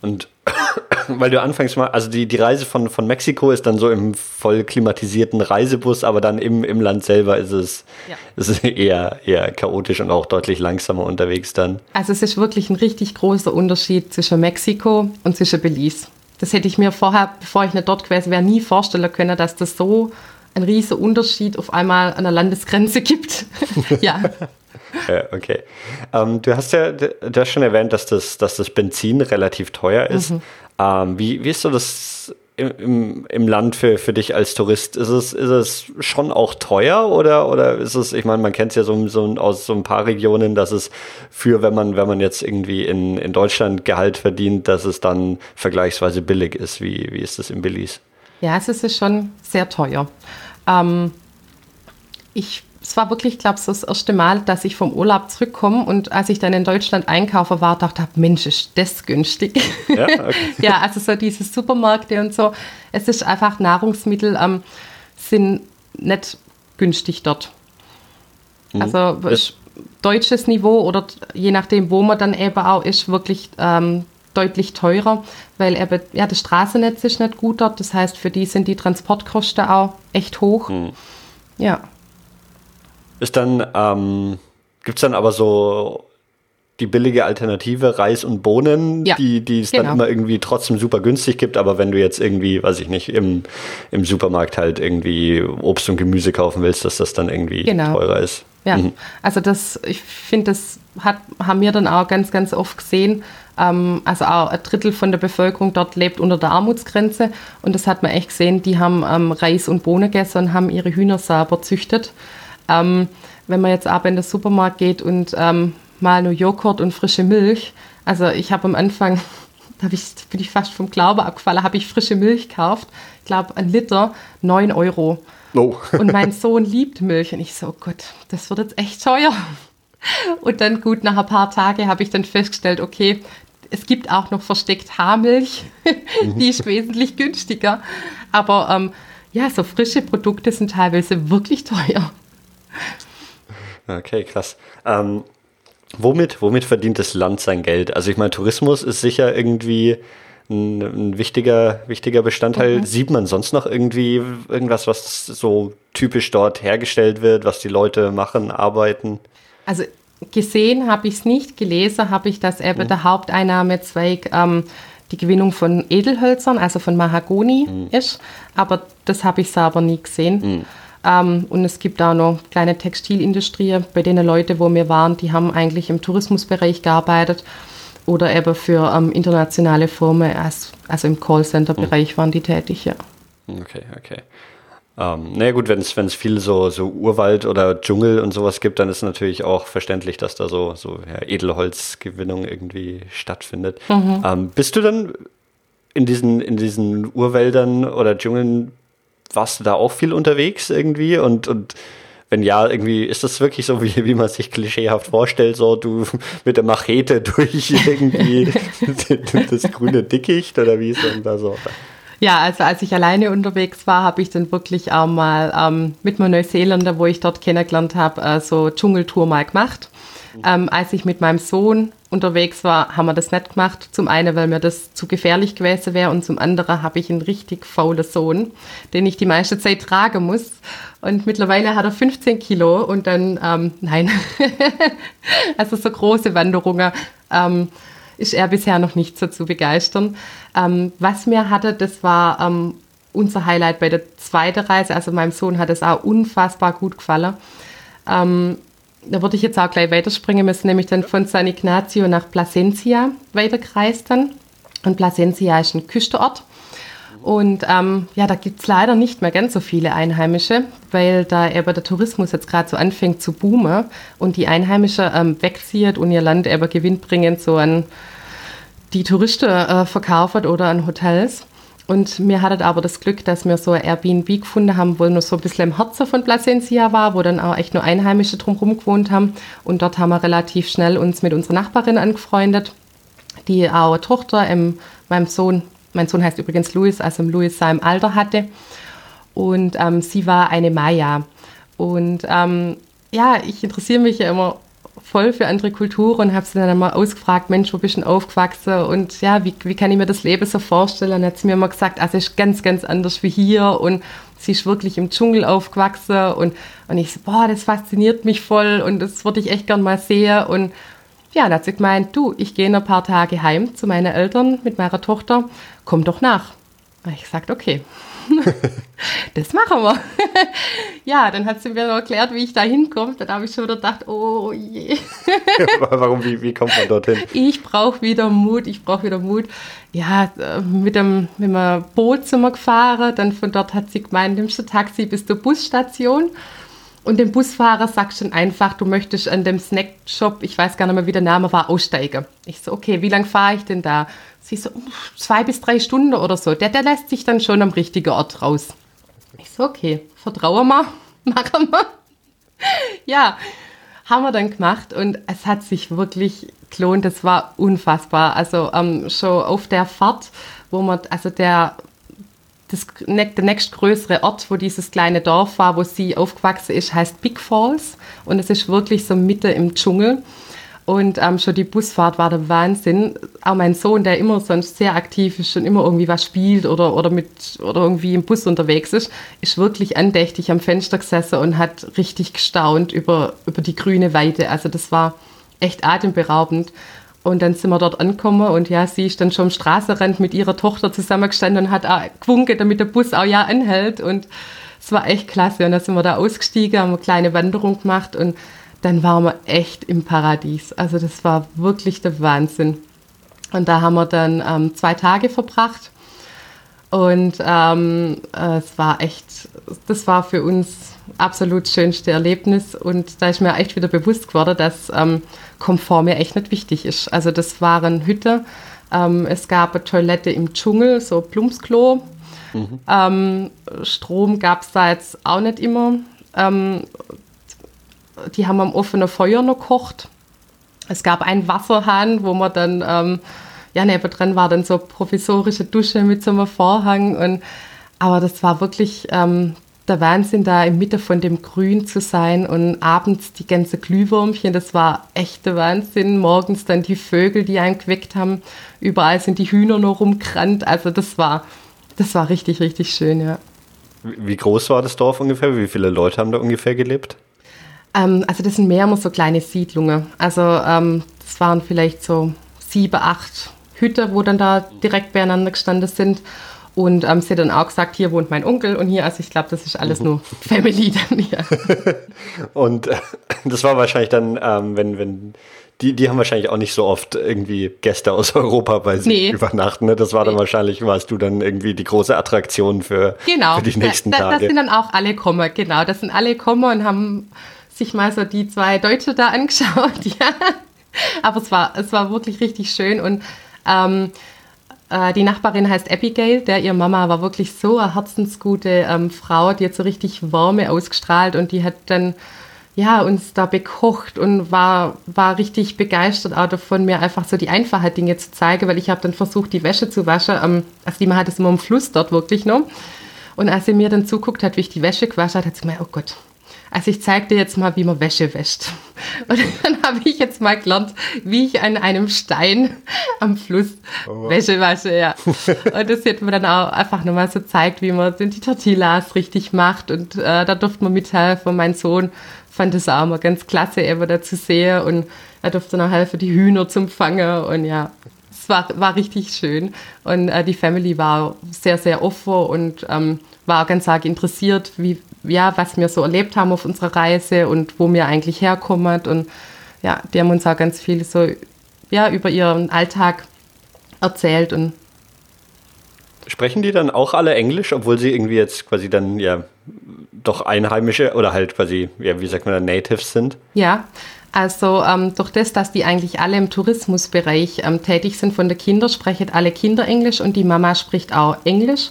Und weil du anfängst mal, also die, die Reise von, von Mexiko ist dann so im voll klimatisierten Reisebus, aber dann im, im Land selber ist es, ja. ist eher, eher chaotisch und auch deutlich langsamer unterwegs dann.
Also es ist wirklich ein richtig großer Unterschied zwischen Mexiko und zwischen Belize. das hätte ich mir vorher, bevor ich nicht dort gewesen wäre, nie vorstellen können, dass das so ein riesiger Unterschied auf einmal an der Landesgrenze gibt. ja.
Ja, okay. Ähm, du hast ja du hast schon erwähnt, dass das, dass das Benzin relativ teuer ist. Mhm. Ähm, wie, wie ist so das im, im Land für, für dich als Tourist? Ist es, ist es schon auch teuer oder, oder ist es, ich meine, man kennt es ja so, so aus so ein paar Regionen, dass es für, wenn man, wenn man jetzt irgendwie in, in Deutschland Gehalt verdient, dass es dann vergleichsweise billig ist. Wie, wie ist das in Billis?
Ja, es ist schon sehr teuer. Ähm, ich es war wirklich, glaube ich, das erste Mal, dass ich vom Urlaub zurückkomme und als ich dann in Deutschland einkaufe war, dachte ich, Mensch, ist das günstig. Ja, okay. ja, also so diese Supermärkte und so. Es ist einfach, Nahrungsmittel ähm, sind nicht günstig dort. Mhm. Also deutsches Niveau oder je nachdem, wo man dann eben auch ist, wirklich ähm, deutlich teurer, weil eben, ja, das Straßennetz ist nicht gut dort. Das heißt, für die sind die Transportkosten auch echt hoch. Mhm. Ja.
Ist dann, ähm, gibt es dann aber so die billige Alternative Reis und Bohnen, ja, die, die es genau. dann immer irgendwie trotzdem super günstig gibt, aber wenn du jetzt irgendwie, weiß ich nicht, im, im Supermarkt halt irgendwie Obst und Gemüse kaufen willst, dass das dann irgendwie genau. teurer ist.
Ja, mhm. also das, ich finde, das hat, haben wir dann auch ganz, ganz oft gesehen. Ähm, also auch ein Drittel von der Bevölkerung dort lebt unter der Armutsgrenze und das hat man echt gesehen. Die haben ähm, Reis und Bohnen gegessen und haben ihre Hühner selber züchtet. Ähm, wenn man jetzt aber in den Supermarkt geht und ähm, mal nur Joghurt und frische Milch, also ich habe am Anfang, da ich, bin ich fast vom Glaube abgefallen, habe ich frische Milch gekauft. Ich glaube, ein Liter, 9 Euro. Oh. und mein Sohn liebt Milch. Und ich so, oh Gott, das wird jetzt echt teuer. Und dann gut, nach ein paar Tagen habe ich dann festgestellt, okay, es gibt auch noch versteckt Haarmilch, die ist wesentlich günstiger. Aber ähm, ja, so frische Produkte sind teilweise wirklich teuer.
Okay, krass. Ähm, womit, womit verdient das Land sein Geld? Also ich meine, Tourismus ist sicher irgendwie ein, ein wichtiger, wichtiger Bestandteil. Mhm. Sieht man sonst noch irgendwie irgendwas, was so typisch dort hergestellt wird, was die Leute machen, arbeiten?
Also gesehen habe ich es nicht, gelesen habe ich, dass eben mhm. der Haupteinnahmezweig ähm, die Gewinnung von Edelhölzern, also von Mahagoni mhm. ist, aber das habe ich selber nie gesehen. Mhm. Ähm, und es gibt auch noch kleine Textilindustrie, bei denen Leute, wo wir waren, die haben eigentlich im Tourismusbereich gearbeitet oder eben für ähm, internationale Firmen, als, also im Callcenter-Bereich waren die tätig, ja.
Okay, okay. Ähm, naja gut, wenn es viel so, so Urwald oder Dschungel und sowas gibt, dann ist natürlich auch verständlich, dass da so, so ja, Edelholzgewinnung irgendwie stattfindet. Mhm. Ähm, bist du dann in diesen, in diesen Urwäldern oder Dschungeln warst du da auch viel unterwegs irgendwie? Und, und wenn ja, irgendwie ist das wirklich so, wie, wie man sich klischeehaft vorstellt, so du mit der Machete durch irgendwie das grüne Dickicht oder wie ist denn da so?
Ja, also als ich alleine unterwegs war, habe ich dann wirklich auch mal ähm, mit meinem Neuseeländer, wo ich dort kennengelernt habe, äh, so Dschungeltour mal gemacht. Ähm, als ich mit meinem Sohn unterwegs war, haben wir das nicht gemacht. Zum einen, weil mir das zu gefährlich gewesen wäre und zum anderen habe ich einen richtig faulen Sohn, den ich die meiste Zeit tragen muss. Und mittlerweile hat er 15 Kilo und dann, ähm, nein, also so große Wanderungen ähm, ist er bisher noch nicht so zu begeistern. Ähm, was mir hatte, das war ähm, unser Highlight bei der zweiten Reise. Also meinem Sohn hat es auch unfassbar gut gefallen. Ähm, da würde ich jetzt auch gleich weiterspringen müssen, nämlich dann von San Ignacio nach Plasencia weitergereist dann. Und Plasencia ist ein Küstenort. Und ähm, ja, da gibt es leider nicht mehr ganz so viele Einheimische, weil da eben der Tourismus jetzt gerade so anfängt zu boomen und die Einheimischen ähm, wegziehen und ihr Land eben gewinnbringend so an die Touristen äh, verkaufen oder an Hotels. Und mir hattet aber das Glück, dass wir so ein Airbnb gefunden haben, wo nur so ein bisschen im Herzen von Plasencia war, wo dann auch echt nur Einheimische drumherum gewohnt haben. Und dort haben wir relativ schnell uns mit unserer Nachbarin angefreundet, die auch eine Tochter im, meinem Sohn, mein Sohn heißt übrigens Louis, also Louis seinem Alter hatte. Und ähm, sie war eine Maya. Und ähm, ja, ich interessiere mich ja immer voll für andere Kulturen und habe sie dann mal ausgefragt, Mensch, wo bist du denn aufgewachsen und ja, wie, wie kann ich mir das Leben so vorstellen? Und dann hat sie mir immer gesagt, also es ist ganz, ganz anders wie hier und sie ist wirklich im Dschungel aufgewachsen und, und ich so, boah, das fasziniert mich voll und das würde ich echt gern mal sehen und Ja, dann hat sie gemeint, du, ich gehe in ein paar Tage heim zu meinen Eltern mit meiner Tochter, komm doch nach. Ich sagte, okay. das machen wir. ja, dann hat sie mir erklärt, wie ich da hinkomme. Dann habe ich schon wieder gedacht, oh je.
Warum, wie, wie kommt man dorthin?
Ich brauche wieder Mut, ich brauche wieder Mut. Ja, äh, mit dem, mit dem Boot sind wir gefahren. Dann von dort hat sie gemeint, nimmst du Taxi bis zur Busstation. Und dem Busfahrer sagst du einfach, du möchtest an dem Snackshop, ich weiß gar nicht mehr, wie der Name war, aussteigen. Ich so, okay, wie lange fahre ich denn da? Sie so, zwei bis drei Stunden oder so. Der, der lässt sich dann schon am richtigen Ort raus. Ich so, okay, vertraue mal, machen wir. ja, haben wir dann gemacht und es hat sich wirklich gelohnt. Das war unfassbar. Also ähm, schon auf der Fahrt, wo man, also der das, der nächstgrößere Ort, wo dieses kleine Dorf war, wo sie aufgewachsen ist, heißt Big Falls. Und es ist wirklich so Mitte im Dschungel. Und ähm, schon die Busfahrt war der Wahnsinn. Auch mein Sohn, der immer sonst sehr aktiv ist und immer irgendwie was spielt oder, oder, mit, oder irgendwie im Bus unterwegs ist, ist wirklich andächtig am Fenster gesessen und hat richtig gestaunt über, über die grüne Weide. Also das war echt atemberaubend. Und dann sind wir dort angekommen und ja, sie ist dann schon am Straßenrand mit ihrer Tochter zusammengestanden und hat auch gewunken, damit der Bus auch ja anhält. Und es war echt klasse. Und dann sind wir da ausgestiegen, haben eine kleine Wanderung gemacht und dann waren wir echt im Paradies. Also das war wirklich der Wahnsinn. Und da haben wir dann ähm, zwei Tage verbracht. Und ähm, äh, es war echt, das war für uns absolut schönste Erlebnis. Und da ist mir echt wieder bewusst geworden, dass ähm, Komfort mir echt nicht wichtig ist. Also das waren Hütte. Ähm, es gab eine Toilette im Dschungel, so Plumpsklo. Mhm. Ähm, Strom gab es da jetzt auch nicht immer. Die haben am offenen Feuer noch gekocht. Es gab einen Wasserhahn, wo man dann, ähm, ja, nebendran war dann so provisorische Dusche mit so einem Vorhang. Und, aber das war wirklich, ähm, der Wahnsinn, da in Mitte von dem Grün zu sein und abends die ganze Glühwürmchen, das war echter Wahnsinn. Morgens dann die Vögel, die einen geweckt haben. Überall sind die Hühner noch rumgerannt. Also das war, das war richtig, richtig schön, ja.
Wie groß war das Dorf ungefähr? Wie viele Leute haben da ungefähr gelebt?
Ähm, also das sind mehr immer so kleine Siedlungen. Also ähm, das waren vielleicht so sieben, acht Hütte, wo dann da direkt beieinander gestanden sind. Und ähm, sie hat dann auch gesagt, hier wohnt mein Onkel und hier, also ich glaube, das ist alles nur Family dann hier.
und äh, das war wahrscheinlich dann, ähm, wenn, wenn, die, die haben wahrscheinlich auch nicht so oft irgendwie Gäste aus Europa bei sich nee. übernachten. Ne? Das war dann nee. wahrscheinlich, warst du dann irgendwie die große Attraktion für,
genau.
für die nächsten
da,
da,
Tage. Das sind dann auch alle gekommen, genau. Das sind alle gekommen und haben sich mal so die zwei Deutsche da angeschaut. ja. Aber es war, es war wirklich richtig schön und ähm, äh, die Nachbarin heißt Abigail, der ihr Mama war wirklich so eine herzensgute ähm, Frau, die hat so richtig Wärme ausgestrahlt und die hat dann ja, uns da bekocht und war, war richtig begeistert auch davon, mir einfach so die einfachen Dinge zu zeigen, weil ich habe dann versucht, die Wäsche zu waschen. Ähm, also die hat es immer im Fluss dort wirklich noch. Und als sie mir dann zuguckt hat, wie ich die Wäsche gewaschen hat, hat sie gemeint, oh Gott, also ich zeige dir jetzt mal, wie man Wäsche wäscht. Und dann habe ich jetzt mal gelernt, wie ich an einem Stein am Fluss oh. Wäsche wasche. Ja. Und das hat mir dann auch einfach nochmal so gezeigt, wie man die Tortillas richtig macht. Und äh, da durfte man mithelfen. Mein Sohn fand es auch mal ganz klasse, eben da zu sehen. Und er durfte noch helfen, die Hühner zum Fangen. Und ja, es war, war richtig schön. Und äh, die Family war sehr, sehr offen und ähm, war ganz arg interessiert, wie, ja, was wir so erlebt haben auf unserer Reise und wo wir eigentlich herkommen. Und ja, die haben uns auch ganz viel so ja, über ihren Alltag erzählt. Und
Sprechen die dann auch alle Englisch, obwohl sie irgendwie jetzt quasi dann ja doch Einheimische oder halt quasi, ja, wie sagt man, Natives sind?
Ja, also ähm, durch das, dass die eigentlich alle im Tourismusbereich ähm, tätig sind von der Kinder, sprechen alle Kinder Englisch und die Mama spricht auch Englisch.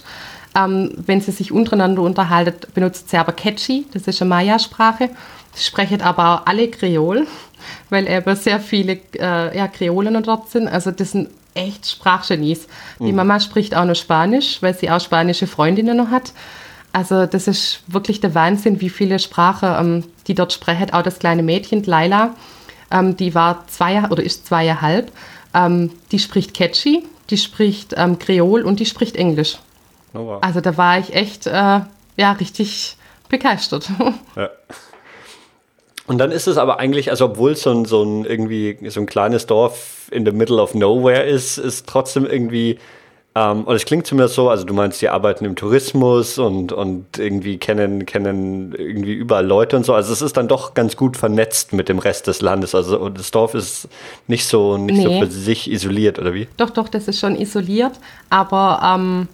Ähm, wenn sie sich untereinander unterhalten, benutzt sie aber Catchy, das ist eine Maya-Sprache. Sie sprechen aber auch alle Kreol, weil eben sehr viele äh, ja, Kreolen dort sind. Also das sind echt Sprachgenies. Mhm. Die Mama spricht auch noch Spanisch, weil sie auch spanische Freundinnen noch hat. Also das ist wirklich der Wahnsinn, wie viele Sprachen ähm, die dort sprechen. Auch das kleine Mädchen, Laila, ähm, die war zwei oder ist zweieinhalb. Ähm, die spricht Catchy, die spricht ähm, Kreol und die spricht Englisch. Oh, wow. Also da war ich echt, äh, ja, richtig begeistert. Ja.
Und dann ist es aber eigentlich, also obwohl es so ein, so ein irgendwie so ein kleines Dorf in the middle of nowhere ist, ist trotzdem irgendwie ähm, und es klingt zumindest so, also du meinst, die arbeiten im Tourismus und, und irgendwie kennen, kennen irgendwie überall Leute und so. Also es ist dann doch ganz gut vernetzt mit dem Rest des Landes. Also das Dorf ist nicht so, nicht nee. so für sich isoliert, oder wie?
Doch, doch, das ist schon isoliert. Aber ähm,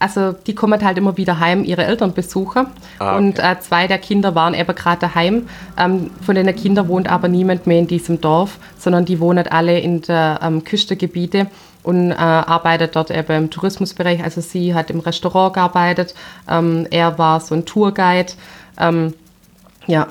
also die kommen halt immer wieder heim, ihre Eltern besuchen. Ah, okay. Und äh, zwei der Kinder waren eben gerade daheim. Ähm, von den Kindern wohnt aber niemand mehr in diesem Dorf, sondern die wohnen alle in der ähm, Küstengebiete und äh, arbeitet dort eben im Tourismusbereich. Also sie hat im Restaurant gearbeitet, ähm, er war so ein Tourguide. Ähm, ja,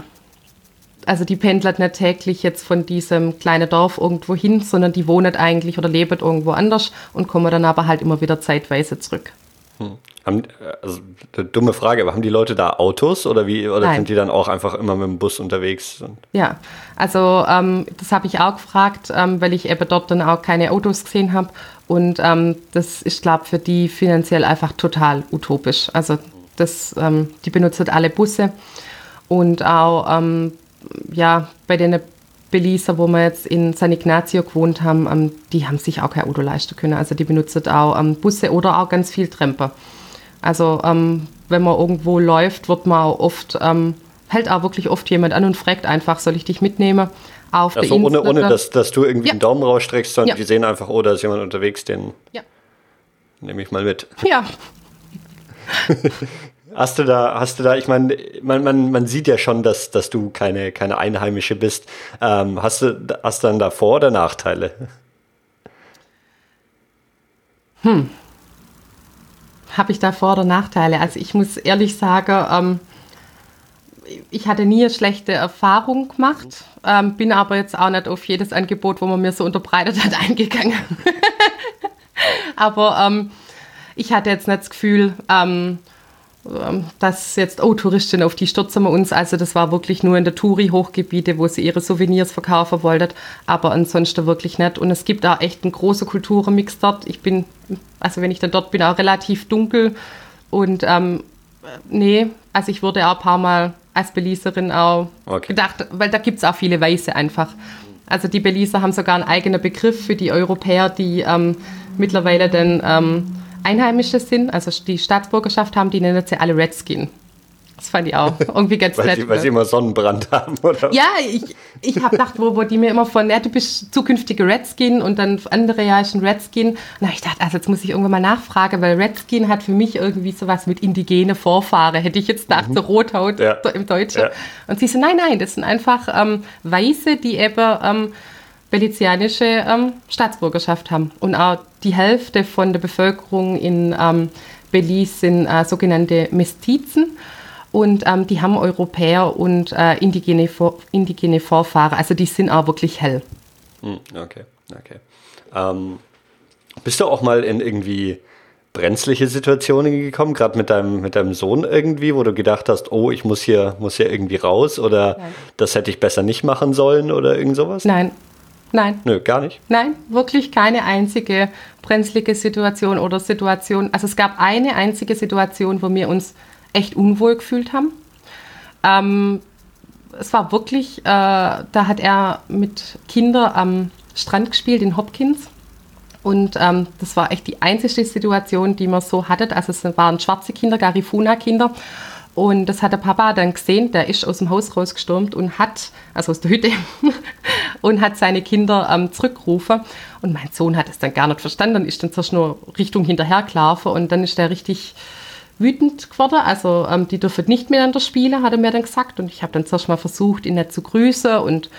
also die pendelt nicht täglich jetzt von diesem kleinen Dorf irgendwo hin, sondern die wohnt eigentlich oder lebt irgendwo anders und kommen dann aber halt immer wieder zeitweise zurück.
Hm. Haben, also eine dumme Frage, aber haben die Leute da Autos oder wie oder Nein. sind die dann auch einfach immer mit dem Bus unterwegs?
Ja, also ähm, das habe ich auch gefragt, ähm, weil ich eben dort dann auch keine Autos gesehen habe und ähm, das ist, glaube ich, für die finanziell einfach total utopisch. Also das, ähm, die benutzen alle Busse und auch ähm, ja bei den Belizer, wo wir jetzt in San Ignacio gewohnt haben, ähm, die haben sich auch kein Auto leisten können. Also die benutzen auch Busse oder auch ganz viel Tramper. Also ähm, wenn man irgendwo läuft, wird man auch oft, ähm, hält auch wirklich oft jemand an und fragt einfach, soll ich dich mitnehmen?
Auf also ohne, ohne dass, dass du irgendwie ja. einen Daumen rausstreckst, sondern ja. die sehen einfach, oh, da ist jemand unterwegs, den ja. nehme ich mal mit.
Ja.
Hast du da, hast du da, ich meine, man, man, man sieht ja schon, dass, dass du keine, keine Einheimische bist. Ähm, hast du hast dann da Vor- oder Nachteile?
Hm habe ich da Vor- oder Nachteile? Also ich muss ehrlich sagen, ähm, ich hatte nie eine schlechte Erfahrung gemacht, ähm, bin aber jetzt auch nicht auf jedes Angebot, wo man mir so unterbreitet hat, eingegangen. aber ähm, ich hatte jetzt nicht das Gefühl, ähm, dass jetzt, oh, Touristin, auf die stürzen wir uns. Also das war wirklich nur in der Touri-Hochgebiete, wo sie ihre Souvenirs verkaufen wollten, aber ansonsten wirklich nicht. Und es gibt da echt einen großen Kulturmix dort. Ich bin, also wenn ich dann dort bin, auch relativ dunkel und ähm, nee, also ich wurde auch ein paar Mal als Belizerin auch okay. gedacht, weil da gibt es auch viele Weiße einfach. Also die Belizer haben sogar einen eigenen Begriff für die Europäer, die ähm, mittlerweile dann ähm, Einheimische sind, also die Staatsbürgerschaft haben, die nennen sie alle Redskin. Das fand ich auch irgendwie ganz
weil
nett.
Sie, weil sie immer Sonnenbrand haben, oder?
Ja, ich, ich habe gedacht, wo, wo die mir immer von, ja, du bist zukünftige Redskin und dann andere ja schon Redskin. Und ich gedacht, also jetzt muss ich irgendwann mal nachfragen, weil Redskin hat für mich irgendwie sowas mit indigene Vorfahren, hätte ich jetzt gedacht, mhm. so Rothaut ja. im Deutschen. Ja. Und sie so, nein, nein, das sind einfach ähm, Weiße, die eben ähm, belizianische ähm, Staatsbürgerschaft haben. Und auch die Hälfte von der Bevölkerung in ähm, Belize sind äh, sogenannte Mestizen. Und ähm, die haben Europäer und äh, indigene, Vor indigene Vorfahren. Also die sind auch wirklich hell.
Hm, okay, okay. Ähm, bist du auch mal in irgendwie brenzliche Situationen gekommen, gerade mit deinem, mit deinem Sohn irgendwie, wo du gedacht hast, oh, ich muss hier, muss hier irgendwie raus oder Nein. das hätte ich besser nicht machen sollen oder irgend sowas?
Nein, Nein.
Nö, gar nicht.
Nein, wirklich keine einzige brenzlige Situation oder Situation. Also es gab eine einzige Situation, wo wir uns echt unwohl gefühlt haben. Ähm, es war wirklich, äh, da hat er mit Kindern am Strand gespielt in Hopkins. Und ähm, das war echt die einzige Situation, die man so hatte. Also es waren schwarze Kinder, Garifuna-Kinder. Und das hat der Papa dann gesehen, der ist aus dem Haus rausgestürmt und hat, also aus der Hütte, und hat seine Kinder ähm, zurückgerufen. Und mein Sohn hat es dann gar nicht verstanden, ist dann zuerst nur Richtung hinterher gelaufen und dann ist der richtig wütend geworden. Also ähm, die dürfen nicht miteinander spielen, hat er mir dann gesagt. Und ich habe dann zuerst mal versucht, ihn nicht zu grüßen und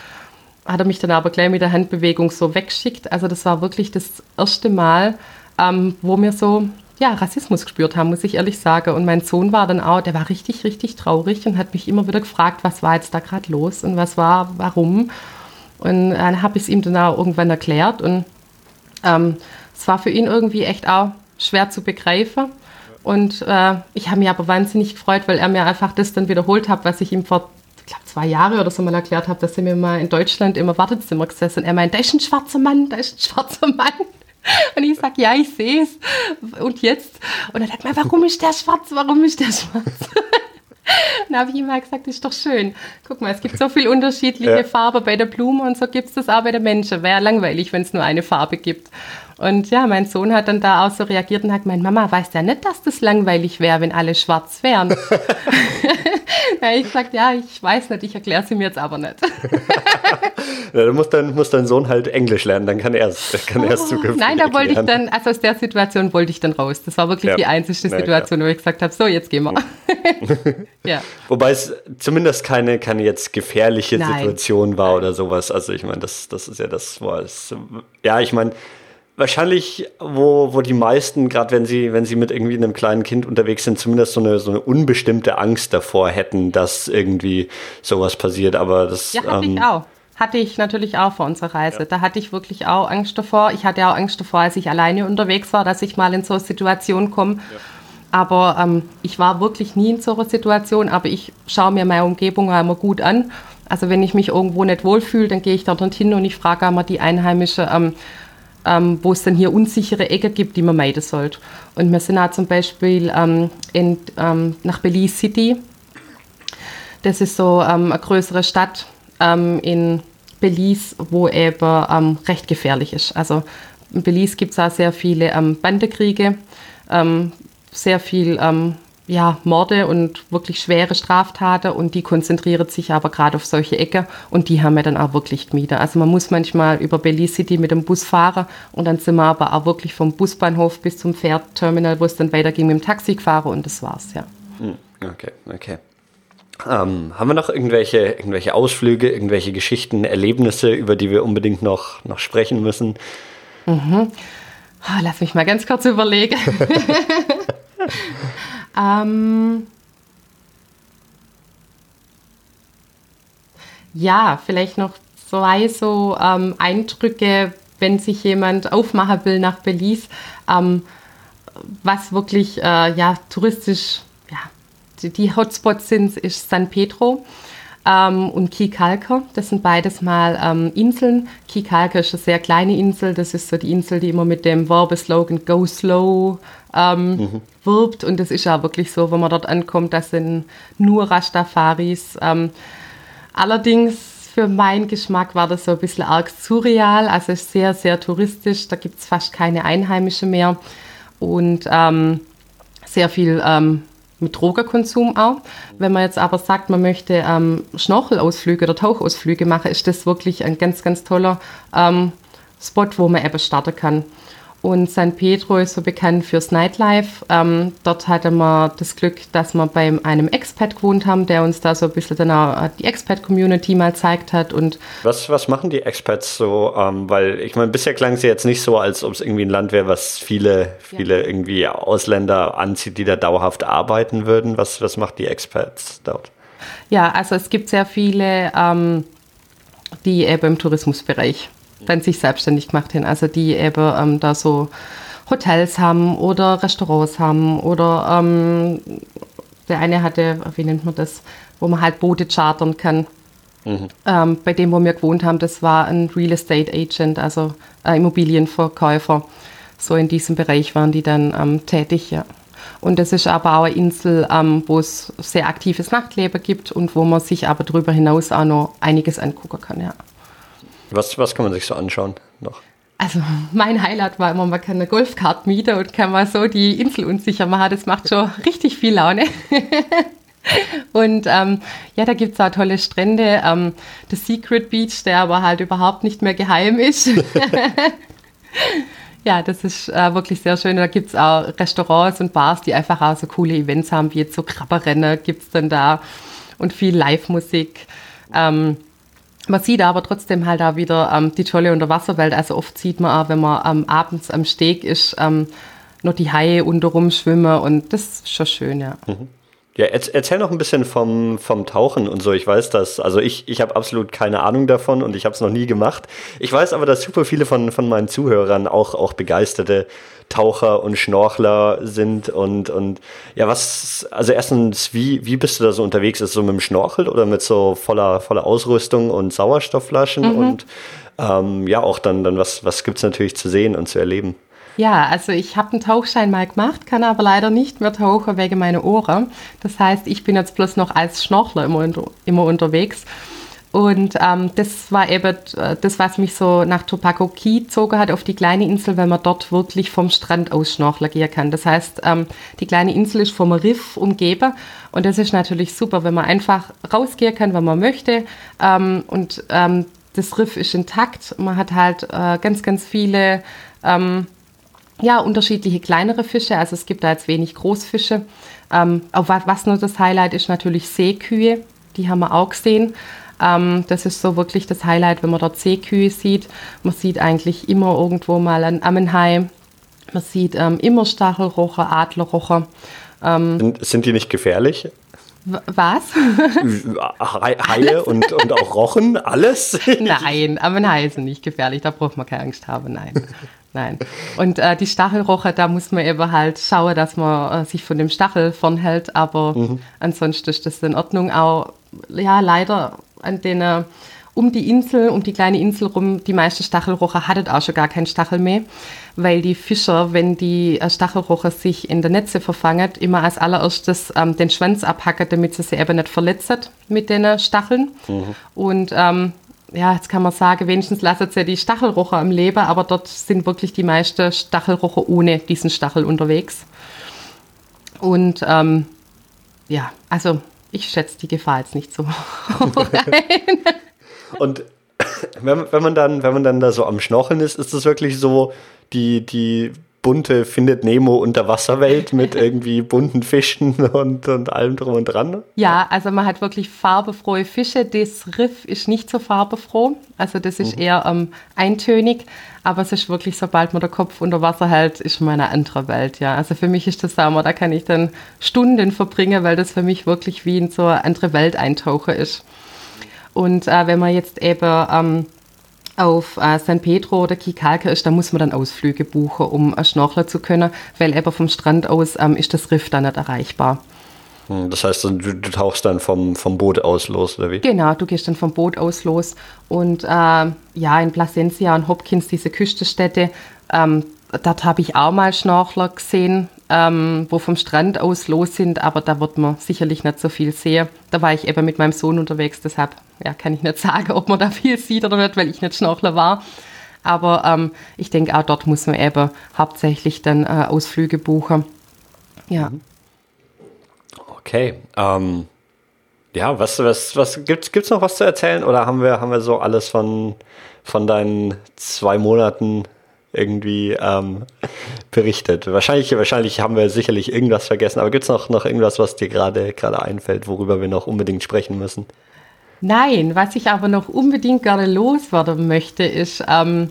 hat er mich dann aber gleich mit der Handbewegung so weggeschickt. Also das war wirklich das erste Mal, ähm, wo mir so ja, Rassismus gespürt haben, muss ich ehrlich sagen. Und mein Sohn war dann auch, der war richtig, richtig traurig und hat mich immer wieder gefragt, was war jetzt da gerade los und was war, warum. Und dann habe ich es ihm dann auch irgendwann erklärt. Und ähm, es war für ihn irgendwie echt auch schwer zu begreifen. Und äh, ich habe mich aber wahnsinnig gefreut, weil er mir einfach das dann wiederholt hat, was ich ihm vor ich glaube, zwei Jahre oder so mal erklärt habe, dass er mir mal in Deutschland im Wartezimmer gesessen. Und er meint, da ist ein schwarzer Mann, da ist ein schwarzer Mann. Und ich sage, ja, ich sehe es. Und jetzt? Und er sagt mir, warum ist der schwarz? Warum ist der schwarz? Dann habe ich ihm mal gesagt, das ist doch schön. Guck mal, es gibt so viele unterschiedliche ja. Farben bei der Blume und so gibt es das auch bei den Menschen. Wäre langweilig, wenn es nur eine Farbe gibt. Und ja, mein Sohn hat dann da auch so reagiert und hat gemeint, Mama, weiß ja nicht, dass das langweilig wäre, wenn alle schwarz wären. ja, ich gesagt, ja, ich weiß nicht, ich erkläre sie mir jetzt aber nicht.
ja, du musst dein, musst dein Sohn halt Englisch lernen, dann kann er es kann oh, zukünftig
Nein, da wollte ich dann, also aus der Situation wollte ich dann raus. Das war wirklich ja. die einzige Situation, ja, wo ich gesagt habe, so, jetzt gehen wir.
ja. Wobei es zumindest keine, keine jetzt gefährliche Nein. Situation war oder sowas. Also ich meine, das, das ist ja das, was, ja, ich meine, wahrscheinlich, wo, wo die meisten, gerade wenn sie, wenn sie mit irgendwie einem kleinen Kind unterwegs sind, zumindest so eine, so eine unbestimmte Angst davor hätten, dass irgendwie sowas passiert. Aber das.
Ja, hatte ähm, ich auch. Hatte ich natürlich auch vor unserer Reise. Ja. Da hatte ich wirklich auch Angst davor. Ich hatte auch Angst davor, als ich alleine unterwegs war, dass ich mal in so eine Situation komme. Ja. Aber ähm, ich war wirklich nie in so einer Situation, aber ich schaue mir meine Umgebung immer gut an. Also wenn ich mich irgendwo nicht wohlfühle, dann gehe ich da hin und ich frage einmal die Einheimische, ähm, ähm, wo es dann hier unsichere Ecken gibt, die man meiden sollte. Und wir sind auch zum Beispiel ähm, in, ähm, nach Belize City. Das ist so ähm, eine größere Stadt ähm, in Belize, wo eben ähm, recht gefährlich ist. Also in Belize gibt es auch sehr viele Bandekriege, sehr viel ja, Morde und wirklich schwere Straftaten und die konzentrieren sich aber gerade auf solche Ecken und die haben wir dann auch wirklich gemieden. Also man muss manchmal über Belize City mit dem Bus fahren und dann sind wir aber auch wirklich vom Busbahnhof bis zum Fährterminal, wo es dann weiterging, mit dem Taxi gefahren und das war's, ja.
Hm, okay, okay. Ähm, haben wir noch irgendwelche, irgendwelche Ausflüge, irgendwelche Geschichten, Erlebnisse, über die wir unbedingt noch, noch sprechen müssen?
Mhm. Oh, lass mich mal ganz kurz überlegen. Ähm, ja, vielleicht noch zwei so ähm, Eindrücke, wenn sich jemand aufmachen will nach Belize, ähm, was wirklich äh, ja, touristisch, ja, die, die, Hotspots sind, ist San Pedro ähm, und Kikalka. Das sind beides mal ähm, Inseln. Kikalka ist eine sehr kleine Insel. Das ist so die Insel, die immer mit dem Werbeslogan Go Slow ähm, mhm. wirbt. Und das ist ja wirklich so, wenn man dort ankommt, das sind nur Rastafaris. Ähm, allerdings für meinen Geschmack war das so ein bisschen arg surreal. Also sehr, sehr touristisch. Da gibt es fast keine Einheimische mehr. Und ähm, sehr viel ähm, mit Drogenkonsum auch. Wenn man jetzt aber sagt, man möchte ähm, Schnorchelausflüge oder Tauchausflüge machen, ist das wirklich ein ganz, ganz toller ähm, Spot, wo man eben starten kann. Und San Pedro ist so bekannt fürs Nightlife. Ähm, dort hatte man das Glück, dass wir bei einem Expat gewohnt haben, der uns da so ein bisschen dann auch die Expat-Community mal zeigt hat. Und
was, was machen die Expats so? Ähm, weil ich meine, bisher klang es jetzt nicht so, als ob es irgendwie ein Land wäre, was viele, viele ja. irgendwie Ausländer anzieht, die da dauerhaft arbeiten würden. Was, was macht die Expats dort?
Ja, also es gibt sehr viele, ähm, die eben im Tourismusbereich dann sich selbstständig gemacht haben. Also die eben ähm, da so Hotels haben oder Restaurants haben oder ähm, der eine hatte, wie nennt man das, wo man halt Boote chartern kann. Mhm. Ähm, bei dem, wo wir gewohnt haben, das war ein Real Estate Agent, also äh, Immobilienverkäufer. So in diesem Bereich waren die dann ähm, tätig, ja. Und das ist aber auch eine Insel, ähm, wo es sehr aktives Nachtleben gibt und wo man sich aber darüber hinaus auch noch einiges angucken kann, ja.
Was, was kann man sich so anschauen noch?
Also mein Highlight war immer, man kann eine Golfkarte mieten und kann mal so die Insel unsicher machen. Das macht schon richtig viel Laune. und ähm, ja, da gibt es auch tolle Strände. Ähm, The Secret Beach, der aber halt überhaupt nicht mehr geheim ist. ja, das ist äh, wirklich sehr schön. Da gibt es auch Restaurants und Bars, die einfach auch so coole Events haben, wie jetzt so Krabberrennen gibt es dann da und viel Live-Musik. Ähm, man sieht aber trotzdem halt auch wieder ähm, die tolle Unterwasserwelt. Also oft sieht man auch, wenn man ähm, abends am Steg ist, ähm, noch die Haie unterrum schwimmen und das ist schon schön, ja. Mhm.
Ja, erzähl noch ein bisschen vom, vom Tauchen und so. Ich weiß das, also ich, ich habe absolut keine Ahnung davon und ich habe es noch nie gemacht. Ich weiß aber, dass super viele von, von meinen Zuhörern auch, auch begeisterte Taucher und Schnorchler sind und, und ja, was, also erstens, wie, wie bist du da so unterwegs? Ist so mit dem Schnorchel oder mit so voller, voller Ausrüstung und Sauerstoffflaschen mhm. und ähm, ja, auch dann, dann was, was gibt es natürlich zu sehen und zu erleben?
Ja, also ich habe einen Tauchschein mal gemacht, kann aber leider nicht mehr tauchen wegen meiner Ohren. Das heißt, ich bin jetzt bloß noch als Schnorchler immer, immer unterwegs. Und ähm, das war eben äh, das, was mich so nach Tobacco Key gezogen hat, auf die kleine Insel, weil man dort wirklich vom Strand aus schnorcheln gehen kann. Das heißt, ähm, die kleine Insel ist vom Riff umgeben und das ist natürlich super, wenn man einfach rausgehen kann, wenn man möchte. Ähm, und ähm, das Riff ist intakt. Man hat halt äh, ganz, ganz viele ähm, ja, unterschiedliche kleinere Fische. Also es gibt da jetzt wenig Großfische. Ähm, was nur das Highlight ist natürlich Seekühe. Die haben wir auch gesehen. Ähm, das ist so wirklich das Highlight, wenn man dort Seekühe sieht. Man sieht eigentlich immer irgendwo mal ein Ammenhai. Man sieht ähm, immer Stachelrocher, Adlerrocher.
Ähm, sind, die nicht gefährlich?
Was?
Haie und, und auch Rochen, alles?
Nein, Ammenhaie sind nicht gefährlich, da braucht man keine Angst haben, nein. Nein. Und äh, die Stachelroche, da muss man eben halt schauen, dass man äh, sich von dem Stachel fernhält, aber mhm. ansonsten ist das in Ordnung. Auch, ja, leider an den, äh, um die Insel, um die kleine Insel rum, die meisten Stachelrocher hattet auch schon gar keinen Stachel mehr, weil die Fischer, wenn die äh, Stachelrocher sich in der Netze verfangen, immer als allererstes ähm, den Schwanz abhacken, damit sie sich eben nicht verletzt mit den Stacheln. Mhm. Und ähm, ja, jetzt kann man sagen, wenigstens lassen sie die Stachelrocher am Leben, aber dort sind wirklich die meisten Stachelrocher ohne diesen Stachel unterwegs. Und ähm, ja, also ich schätze die Gefahr jetzt nicht so
Und wenn, wenn, man dann, wenn man dann da so am Schnorcheln ist, ist das wirklich so die, die bunte Findet Nemo Unterwasserwelt mit irgendwie bunten Fischen und, und allem drum und dran?
Ja, also man hat wirklich farbefrohe Fische. Das Riff ist nicht so farbefroh, also das ist mhm. eher ähm, eintönig, aber es ist wirklich, sobald man den Kopf unter Wasser hält, ist man eine andere Welt, ja. Also für mich ist das Sommer, da kann ich dann Stunden verbringen, weil das für mich wirklich wie in so eine andere Welt eintauchen ist. Und äh, wenn man jetzt eben ähm, auf äh, San Pedro oder Kikalka ist, da muss man dann Ausflüge buchen, um äh, schnorcheln zu können, weil eben vom Strand aus ähm, ist das Riff dann nicht erreichbar.
Das heißt, du, du, tauchst dann vom, vom Boot aus los, oder wie?
Genau, du gehst dann vom Boot aus los. Und äh, ja, in Plasencia und Hopkins, diese Küstenstädte, ähm, dort habe ich auch mal Schnorchler gesehen, ähm, wo vom Strand aus los sind, aber da wird man sicherlich nicht so viel sehen. Da war ich eben mit meinem Sohn unterwegs, deshalb ja, kann ich nicht sagen, ob man da viel sieht oder nicht, weil ich nicht Schnorchler war. Aber ähm, ich denke, auch dort muss man eben hauptsächlich dann äh, Ausflüge buchen. Ja. Mhm.
Okay. Ähm, ja, was, was, was gibt es noch was zu erzählen oder haben wir, haben wir so alles von, von deinen zwei Monaten irgendwie ähm, berichtet. Wahrscheinlich, wahrscheinlich haben wir sicherlich irgendwas vergessen, aber gibt es noch, noch irgendwas, was dir gerade einfällt, worüber wir noch unbedingt sprechen müssen?
Nein, was ich aber noch unbedingt gerne loswerden möchte, ist, ähm,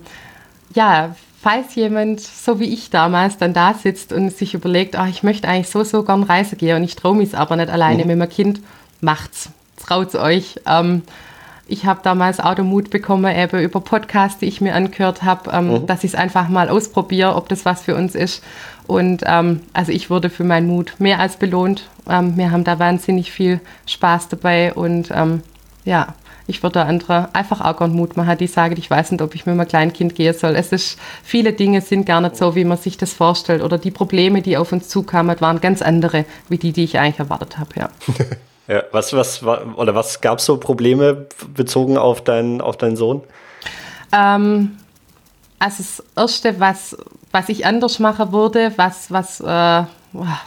ja, falls jemand, so wie ich damals, dann da sitzt und sich überlegt, oh, ich möchte eigentlich so, so gern reisen gehen und ich traue mich aber nicht alleine mhm. mit meinem Kind, macht's. Traut's euch. Ähm, ich habe damals auch den Mut bekommen, eben über Podcasts, die ich mir angehört habe, ähm, mhm. dass ich es einfach mal ausprobiere, ob das was für uns ist. Und ähm, also ich wurde für meinen Mut mehr als belohnt. Ähm, wir haben da wahnsinnig viel Spaß dabei und ähm, ja, ich würde andere einfach auch gern Mut machen, die sagen, ich weiß nicht, ob ich mit meinem Kleinkind gehen soll. Es ist, viele Dinge sind gar nicht so, wie man sich das vorstellt. Oder die Probleme, die auf uns zukamen, waren ganz andere, wie die, die ich eigentlich erwartet habe, ja.
Ja, was, was, oder was gab es so Probleme bezogen auf, dein, auf deinen Sohn?
Ähm, also das Erste, was, was ich anders machen würde, was, was, äh,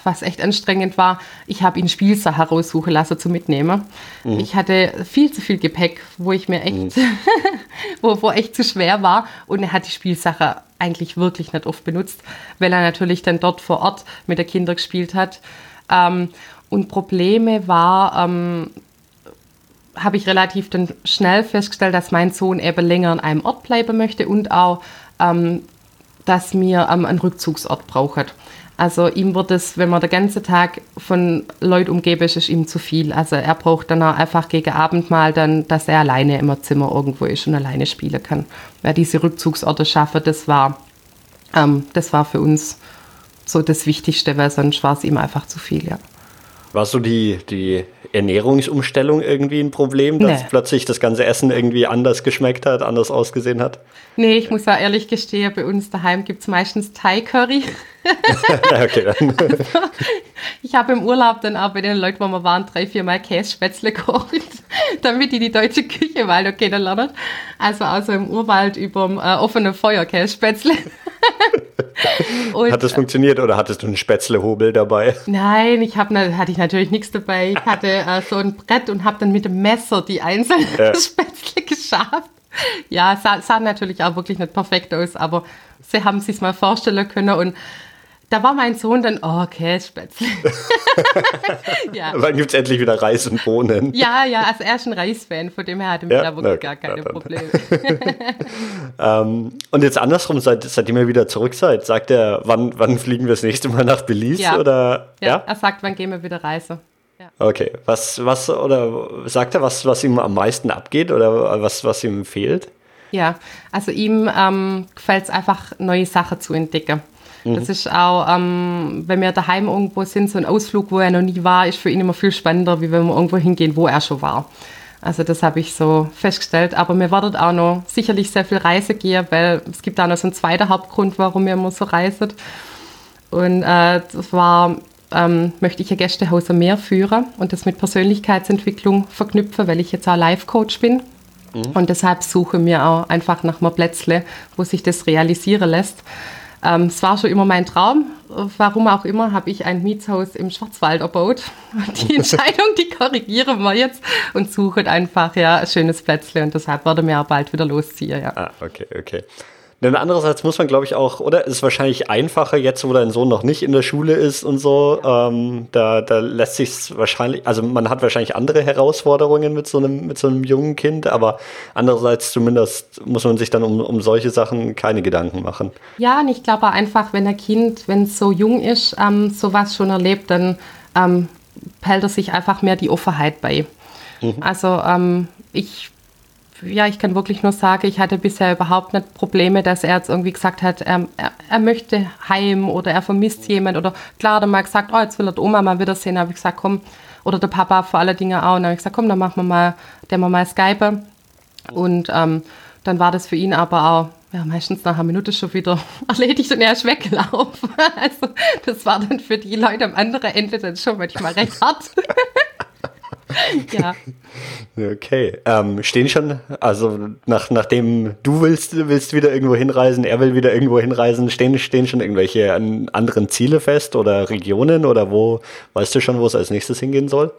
was echt anstrengend war, ich habe ihn Spielsachen raussuchen lassen zu mitnehmen. Mhm. Ich hatte viel zu viel Gepäck, wo ich mir echt, mhm. wo, wo echt zu schwer war und er hat die Spielsache eigentlich wirklich nicht oft benutzt, weil er natürlich dann dort vor Ort mit der Kinder gespielt hat. Ähm, und Probleme war, ähm, habe ich relativ dann schnell festgestellt, dass mein Sohn eben länger an einem Ort bleiben möchte und auch, ähm, dass mir ähm, einen Rückzugsort braucht. Also ihm wird es, wenn man den ganzen Tag von Leuten umgeben ist, ist ihm zu viel. Also er braucht dann auch einfach gegen Abend mal dann, dass er alleine im Zimmer irgendwo ist und alleine spielen kann. Wer diese Rückzugsorte schaffe, das war, ähm, das war für uns so das Wichtigste, weil sonst war es ihm einfach zu viel, ja.
War so die, die Ernährungsumstellung irgendwie ein Problem, dass nee. plötzlich das ganze Essen irgendwie anders geschmeckt hat, anders ausgesehen hat?
Nee, ich muss ja ehrlich gestehen, bei uns daheim gibt es meistens Thai-Curry. okay, dann. ich habe im Urlaub dann auch bei den Leuten, wo wir waren, drei, vier Mal Kässpätzle gekocht, damit die die deutsche Küche mal noch kennenlernen. Also also im Urwald über dem äh, offenen Feuer Kässpätzle.
hat das funktioniert oder hattest du einen Spätzlehobel dabei?
Nein, ich hab, hatte ich natürlich nichts dabei. Ich hatte äh, so ein Brett und habe dann mit dem Messer die einzelnen ja. Spätzle geschafft. Ja, sah, sah natürlich auch wirklich nicht perfekt aus, aber sie haben sich mal vorstellen können und da war mein Sohn dann, oh, Kässpätzle.
ja. Wann gibt es endlich wieder Reis und Bohnen?
Ja, ja, also er ist ein Reisfan, von dem her hatte mir ja? da wirklich okay, gar keine Probleme.
ähm, und jetzt andersrum, seit, seitdem ihr wieder zurück seid, sagt er, wann, wann fliegen wir das nächste Mal nach Belize? Ja. Oder,
ja, ja, er sagt, wann gehen wir wieder reisen.
Okay, was, was, oder sagt er, was, was ihm am meisten abgeht oder was, was ihm fehlt?
Ja, also ihm ähm, gefällt es einfach, neue Sachen zu entdecken. Mhm. Das ist auch, ähm, wenn wir daheim irgendwo sind, so ein Ausflug, wo er noch nie war, ist für ihn immer viel spannender, wie wenn wir irgendwo hingehen, wo er schon war. Also das habe ich so festgestellt. Aber mir wird auch noch sicherlich sehr viel Reise gehen, weil es gibt auch noch so einen zweiten Hauptgrund, warum wir immer so reisen. Und äh, das war ähm, möchte ich ein Gästehaus am Meer führen und das mit Persönlichkeitsentwicklung verknüpfen, weil ich jetzt auch Life-Coach bin. Mhm. Und deshalb suche mir auch einfach nach einem Plätzle, wo sich das realisieren lässt. Ähm, es war schon immer mein Traum. Warum auch immer, habe ich ein Mietshaus im Schwarzwald erbaut. Die Entscheidung, die korrigieren wir jetzt und suchen einfach ja, ein schönes Plätzle und deshalb werden wir auch bald wieder losziehen. Ja.
Ah, okay, okay. Denn andererseits muss man, glaube ich, auch, oder ist wahrscheinlich einfacher jetzt, wo dein Sohn noch nicht in der Schule ist und so. Ähm, da, da lässt sich wahrscheinlich, also man hat wahrscheinlich andere Herausforderungen mit so einem, mit so einem jungen Kind, aber andererseits zumindest muss man sich dann um, um solche Sachen keine Gedanken machen.
Ja, und ich glaube einfach, wenn ein Kind, wenn es so jung ist, ähm, sowas schon erlebt, dann ähm, hält er sich einfach mehr die Offenheit bei. Mhm. Also ähm, ich ja, ich kann wirklich nur sagen, ich hatte bisher überhaupt nicht Probleme, dass er jetzt irgendwie gesagt hat, er, er, er möchte heim oder er vermisst jemand oder klar, er mal gesagt, oh, jetzt will er die Oma mal wiedersehen, habe ich gesagt, komm, oder der Papa vor alle Dinge auch, und dann habe ich gesagt, komm, dann machen wir mal, der wir mal Skype und ähm, dann war das für ihn aber auch ja, meistens nach einer Minute schon wieder erledigt und er ist weggelaufen. Also das war dann für die Leute am anderen Ende dann schon manchmal recht hart.
ja. Okay. Ähm, stehen schon, also nach, nachdem du willst, willst wieder irgendwo hinreisen, er will wieder irgendwo hinreisen, stehen, stehen schon irgendwelche anderen Ziele fest oder Regionen oder wo, weißt du schon, wo es als nächstes hingehen soll?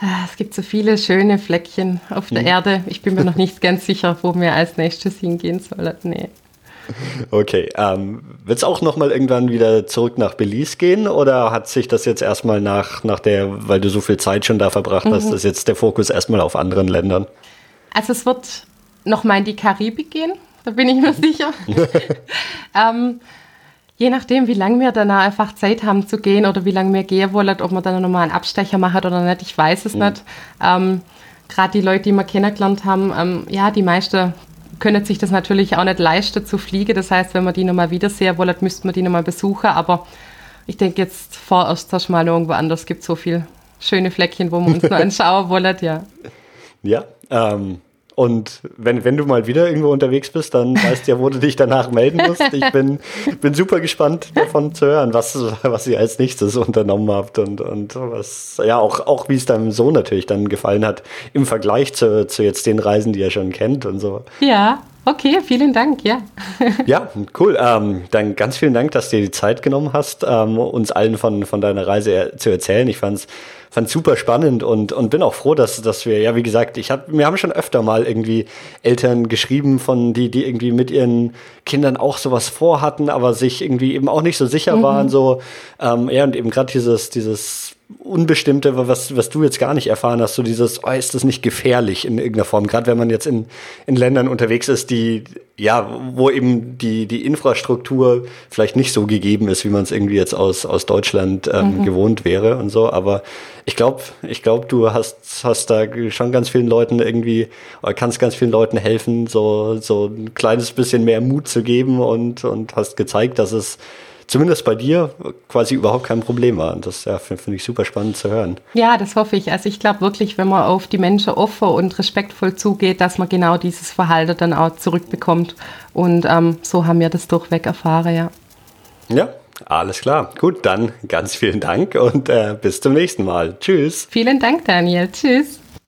Ah, es gibt so viele schöne Fleckchen auf der hm. Erde. Ich bin mir noch nicht ganz sicher, wo wir als nächstes hingehen sollen. Nee.
Okay, ähm, wird es auch nochmal irgendwann wieder zurück nach Belize gehen oder hat sich das jetzt erstmal nach, nach der, weil du so viel Zeit schon da verbracht mhm. hast, ist jetzt der Fokus erstmal auf anderen Ländern?
Also es wird nochmal in die Karibik gehen, da bin ich mir sicher. ähm, je nachdem, wie lange wir dann einfach Zeit haben zu gehen oder wie lange wir gehen wollen, ob man dann nochmal einen Abstecher machen oder nicht, ich weiß es mhm. nicht. Ähm, Gerade die Leute, die wir kennengelernt haben, ähm, ja, die meisten können sich das natürlich auch nicht leisten zu fliegen. Das heißt, wenn man die nochmal wiedersehen wollen, müsste man die nochmal besuchen. Aber ich denke jetzt vorerst erstmal irgendwo anders. Es gibt so viele schöne Fleckchen, wo wir uns nur anschauen wollen. Ja,
ja ähm, und wenn, wenn du mal wieder irgendwo unterwegs bist, dann weißt du ja, wo du dich danach melden musst. Ich bin, bin super gespannt davon zu hören, was, was ihr als nächstes unternommen habt und, und was, ja, auch, auch wie es deinem Sohn natürlich dann gefallen hat im Vergleich zu, zu jetzt den Reisen, die er schon kennt und so.
Ja, Okay, vielen Dank, ja.
ja, cool. Ähm, dann ganz vielen Dank, dass du dir die Zeit genommen hast, ähm, uns allen von, von deiner Reise er zu erzählen. Ich fand es fand super spannend und, und bin auch froh, dass, dass wir, ja, wie gesagt, ich hab, wir haben schon öfter mal irgendwie Eltern geschrieben, von die, die irgendwie mit ihren Kindern auch sowas vorhatten, aber sich irgendwie eben auch nicht so sicher mhm. waren, so, ähm, ja, und eben gerade dieses, dieses Unbestimmte, was, was du jetzt gar nicht erfahren hast, so dieses, oh, ist das nicht gefährlich in irgendeiner Form, gerade wenn man jetzt in, in Ländern unterwegs ist, die, ja, wo eben die, die Infrastruktur vielleicht nicht so gegeben ist, wie man es irgendwie jetzt aus, aus Deutschland ähm, mhm. gewohnt wäre und so, aber ich glaube, ich glaube, du hast, hast da schon ganz vielen Leuten irgendwie, oder kannst ganz vielen Leuten helfen, so, so ein kleines bisschen mehr Mut zu geben und, und hast gezeigt, dass es zumindest bei dir quasi überhaupt kein Problem war. Und das ja, finde find ich super spannend zu hören.
Ja, das hoffe ich. Also ich glaube wirklich, wenn man auf die Menschen offen und respektvoll zugeht, dass man genau dieses Verhalten dann auch zurückbekommt. Und ähm, so haben wir das durchweg erfahren, ja.
Ja, alles klar. Gut, dann ganz vielen Dank und äh, bis zum nächsten Mal. Tschüss.
Vielen Dank, Daniel. Tschüss.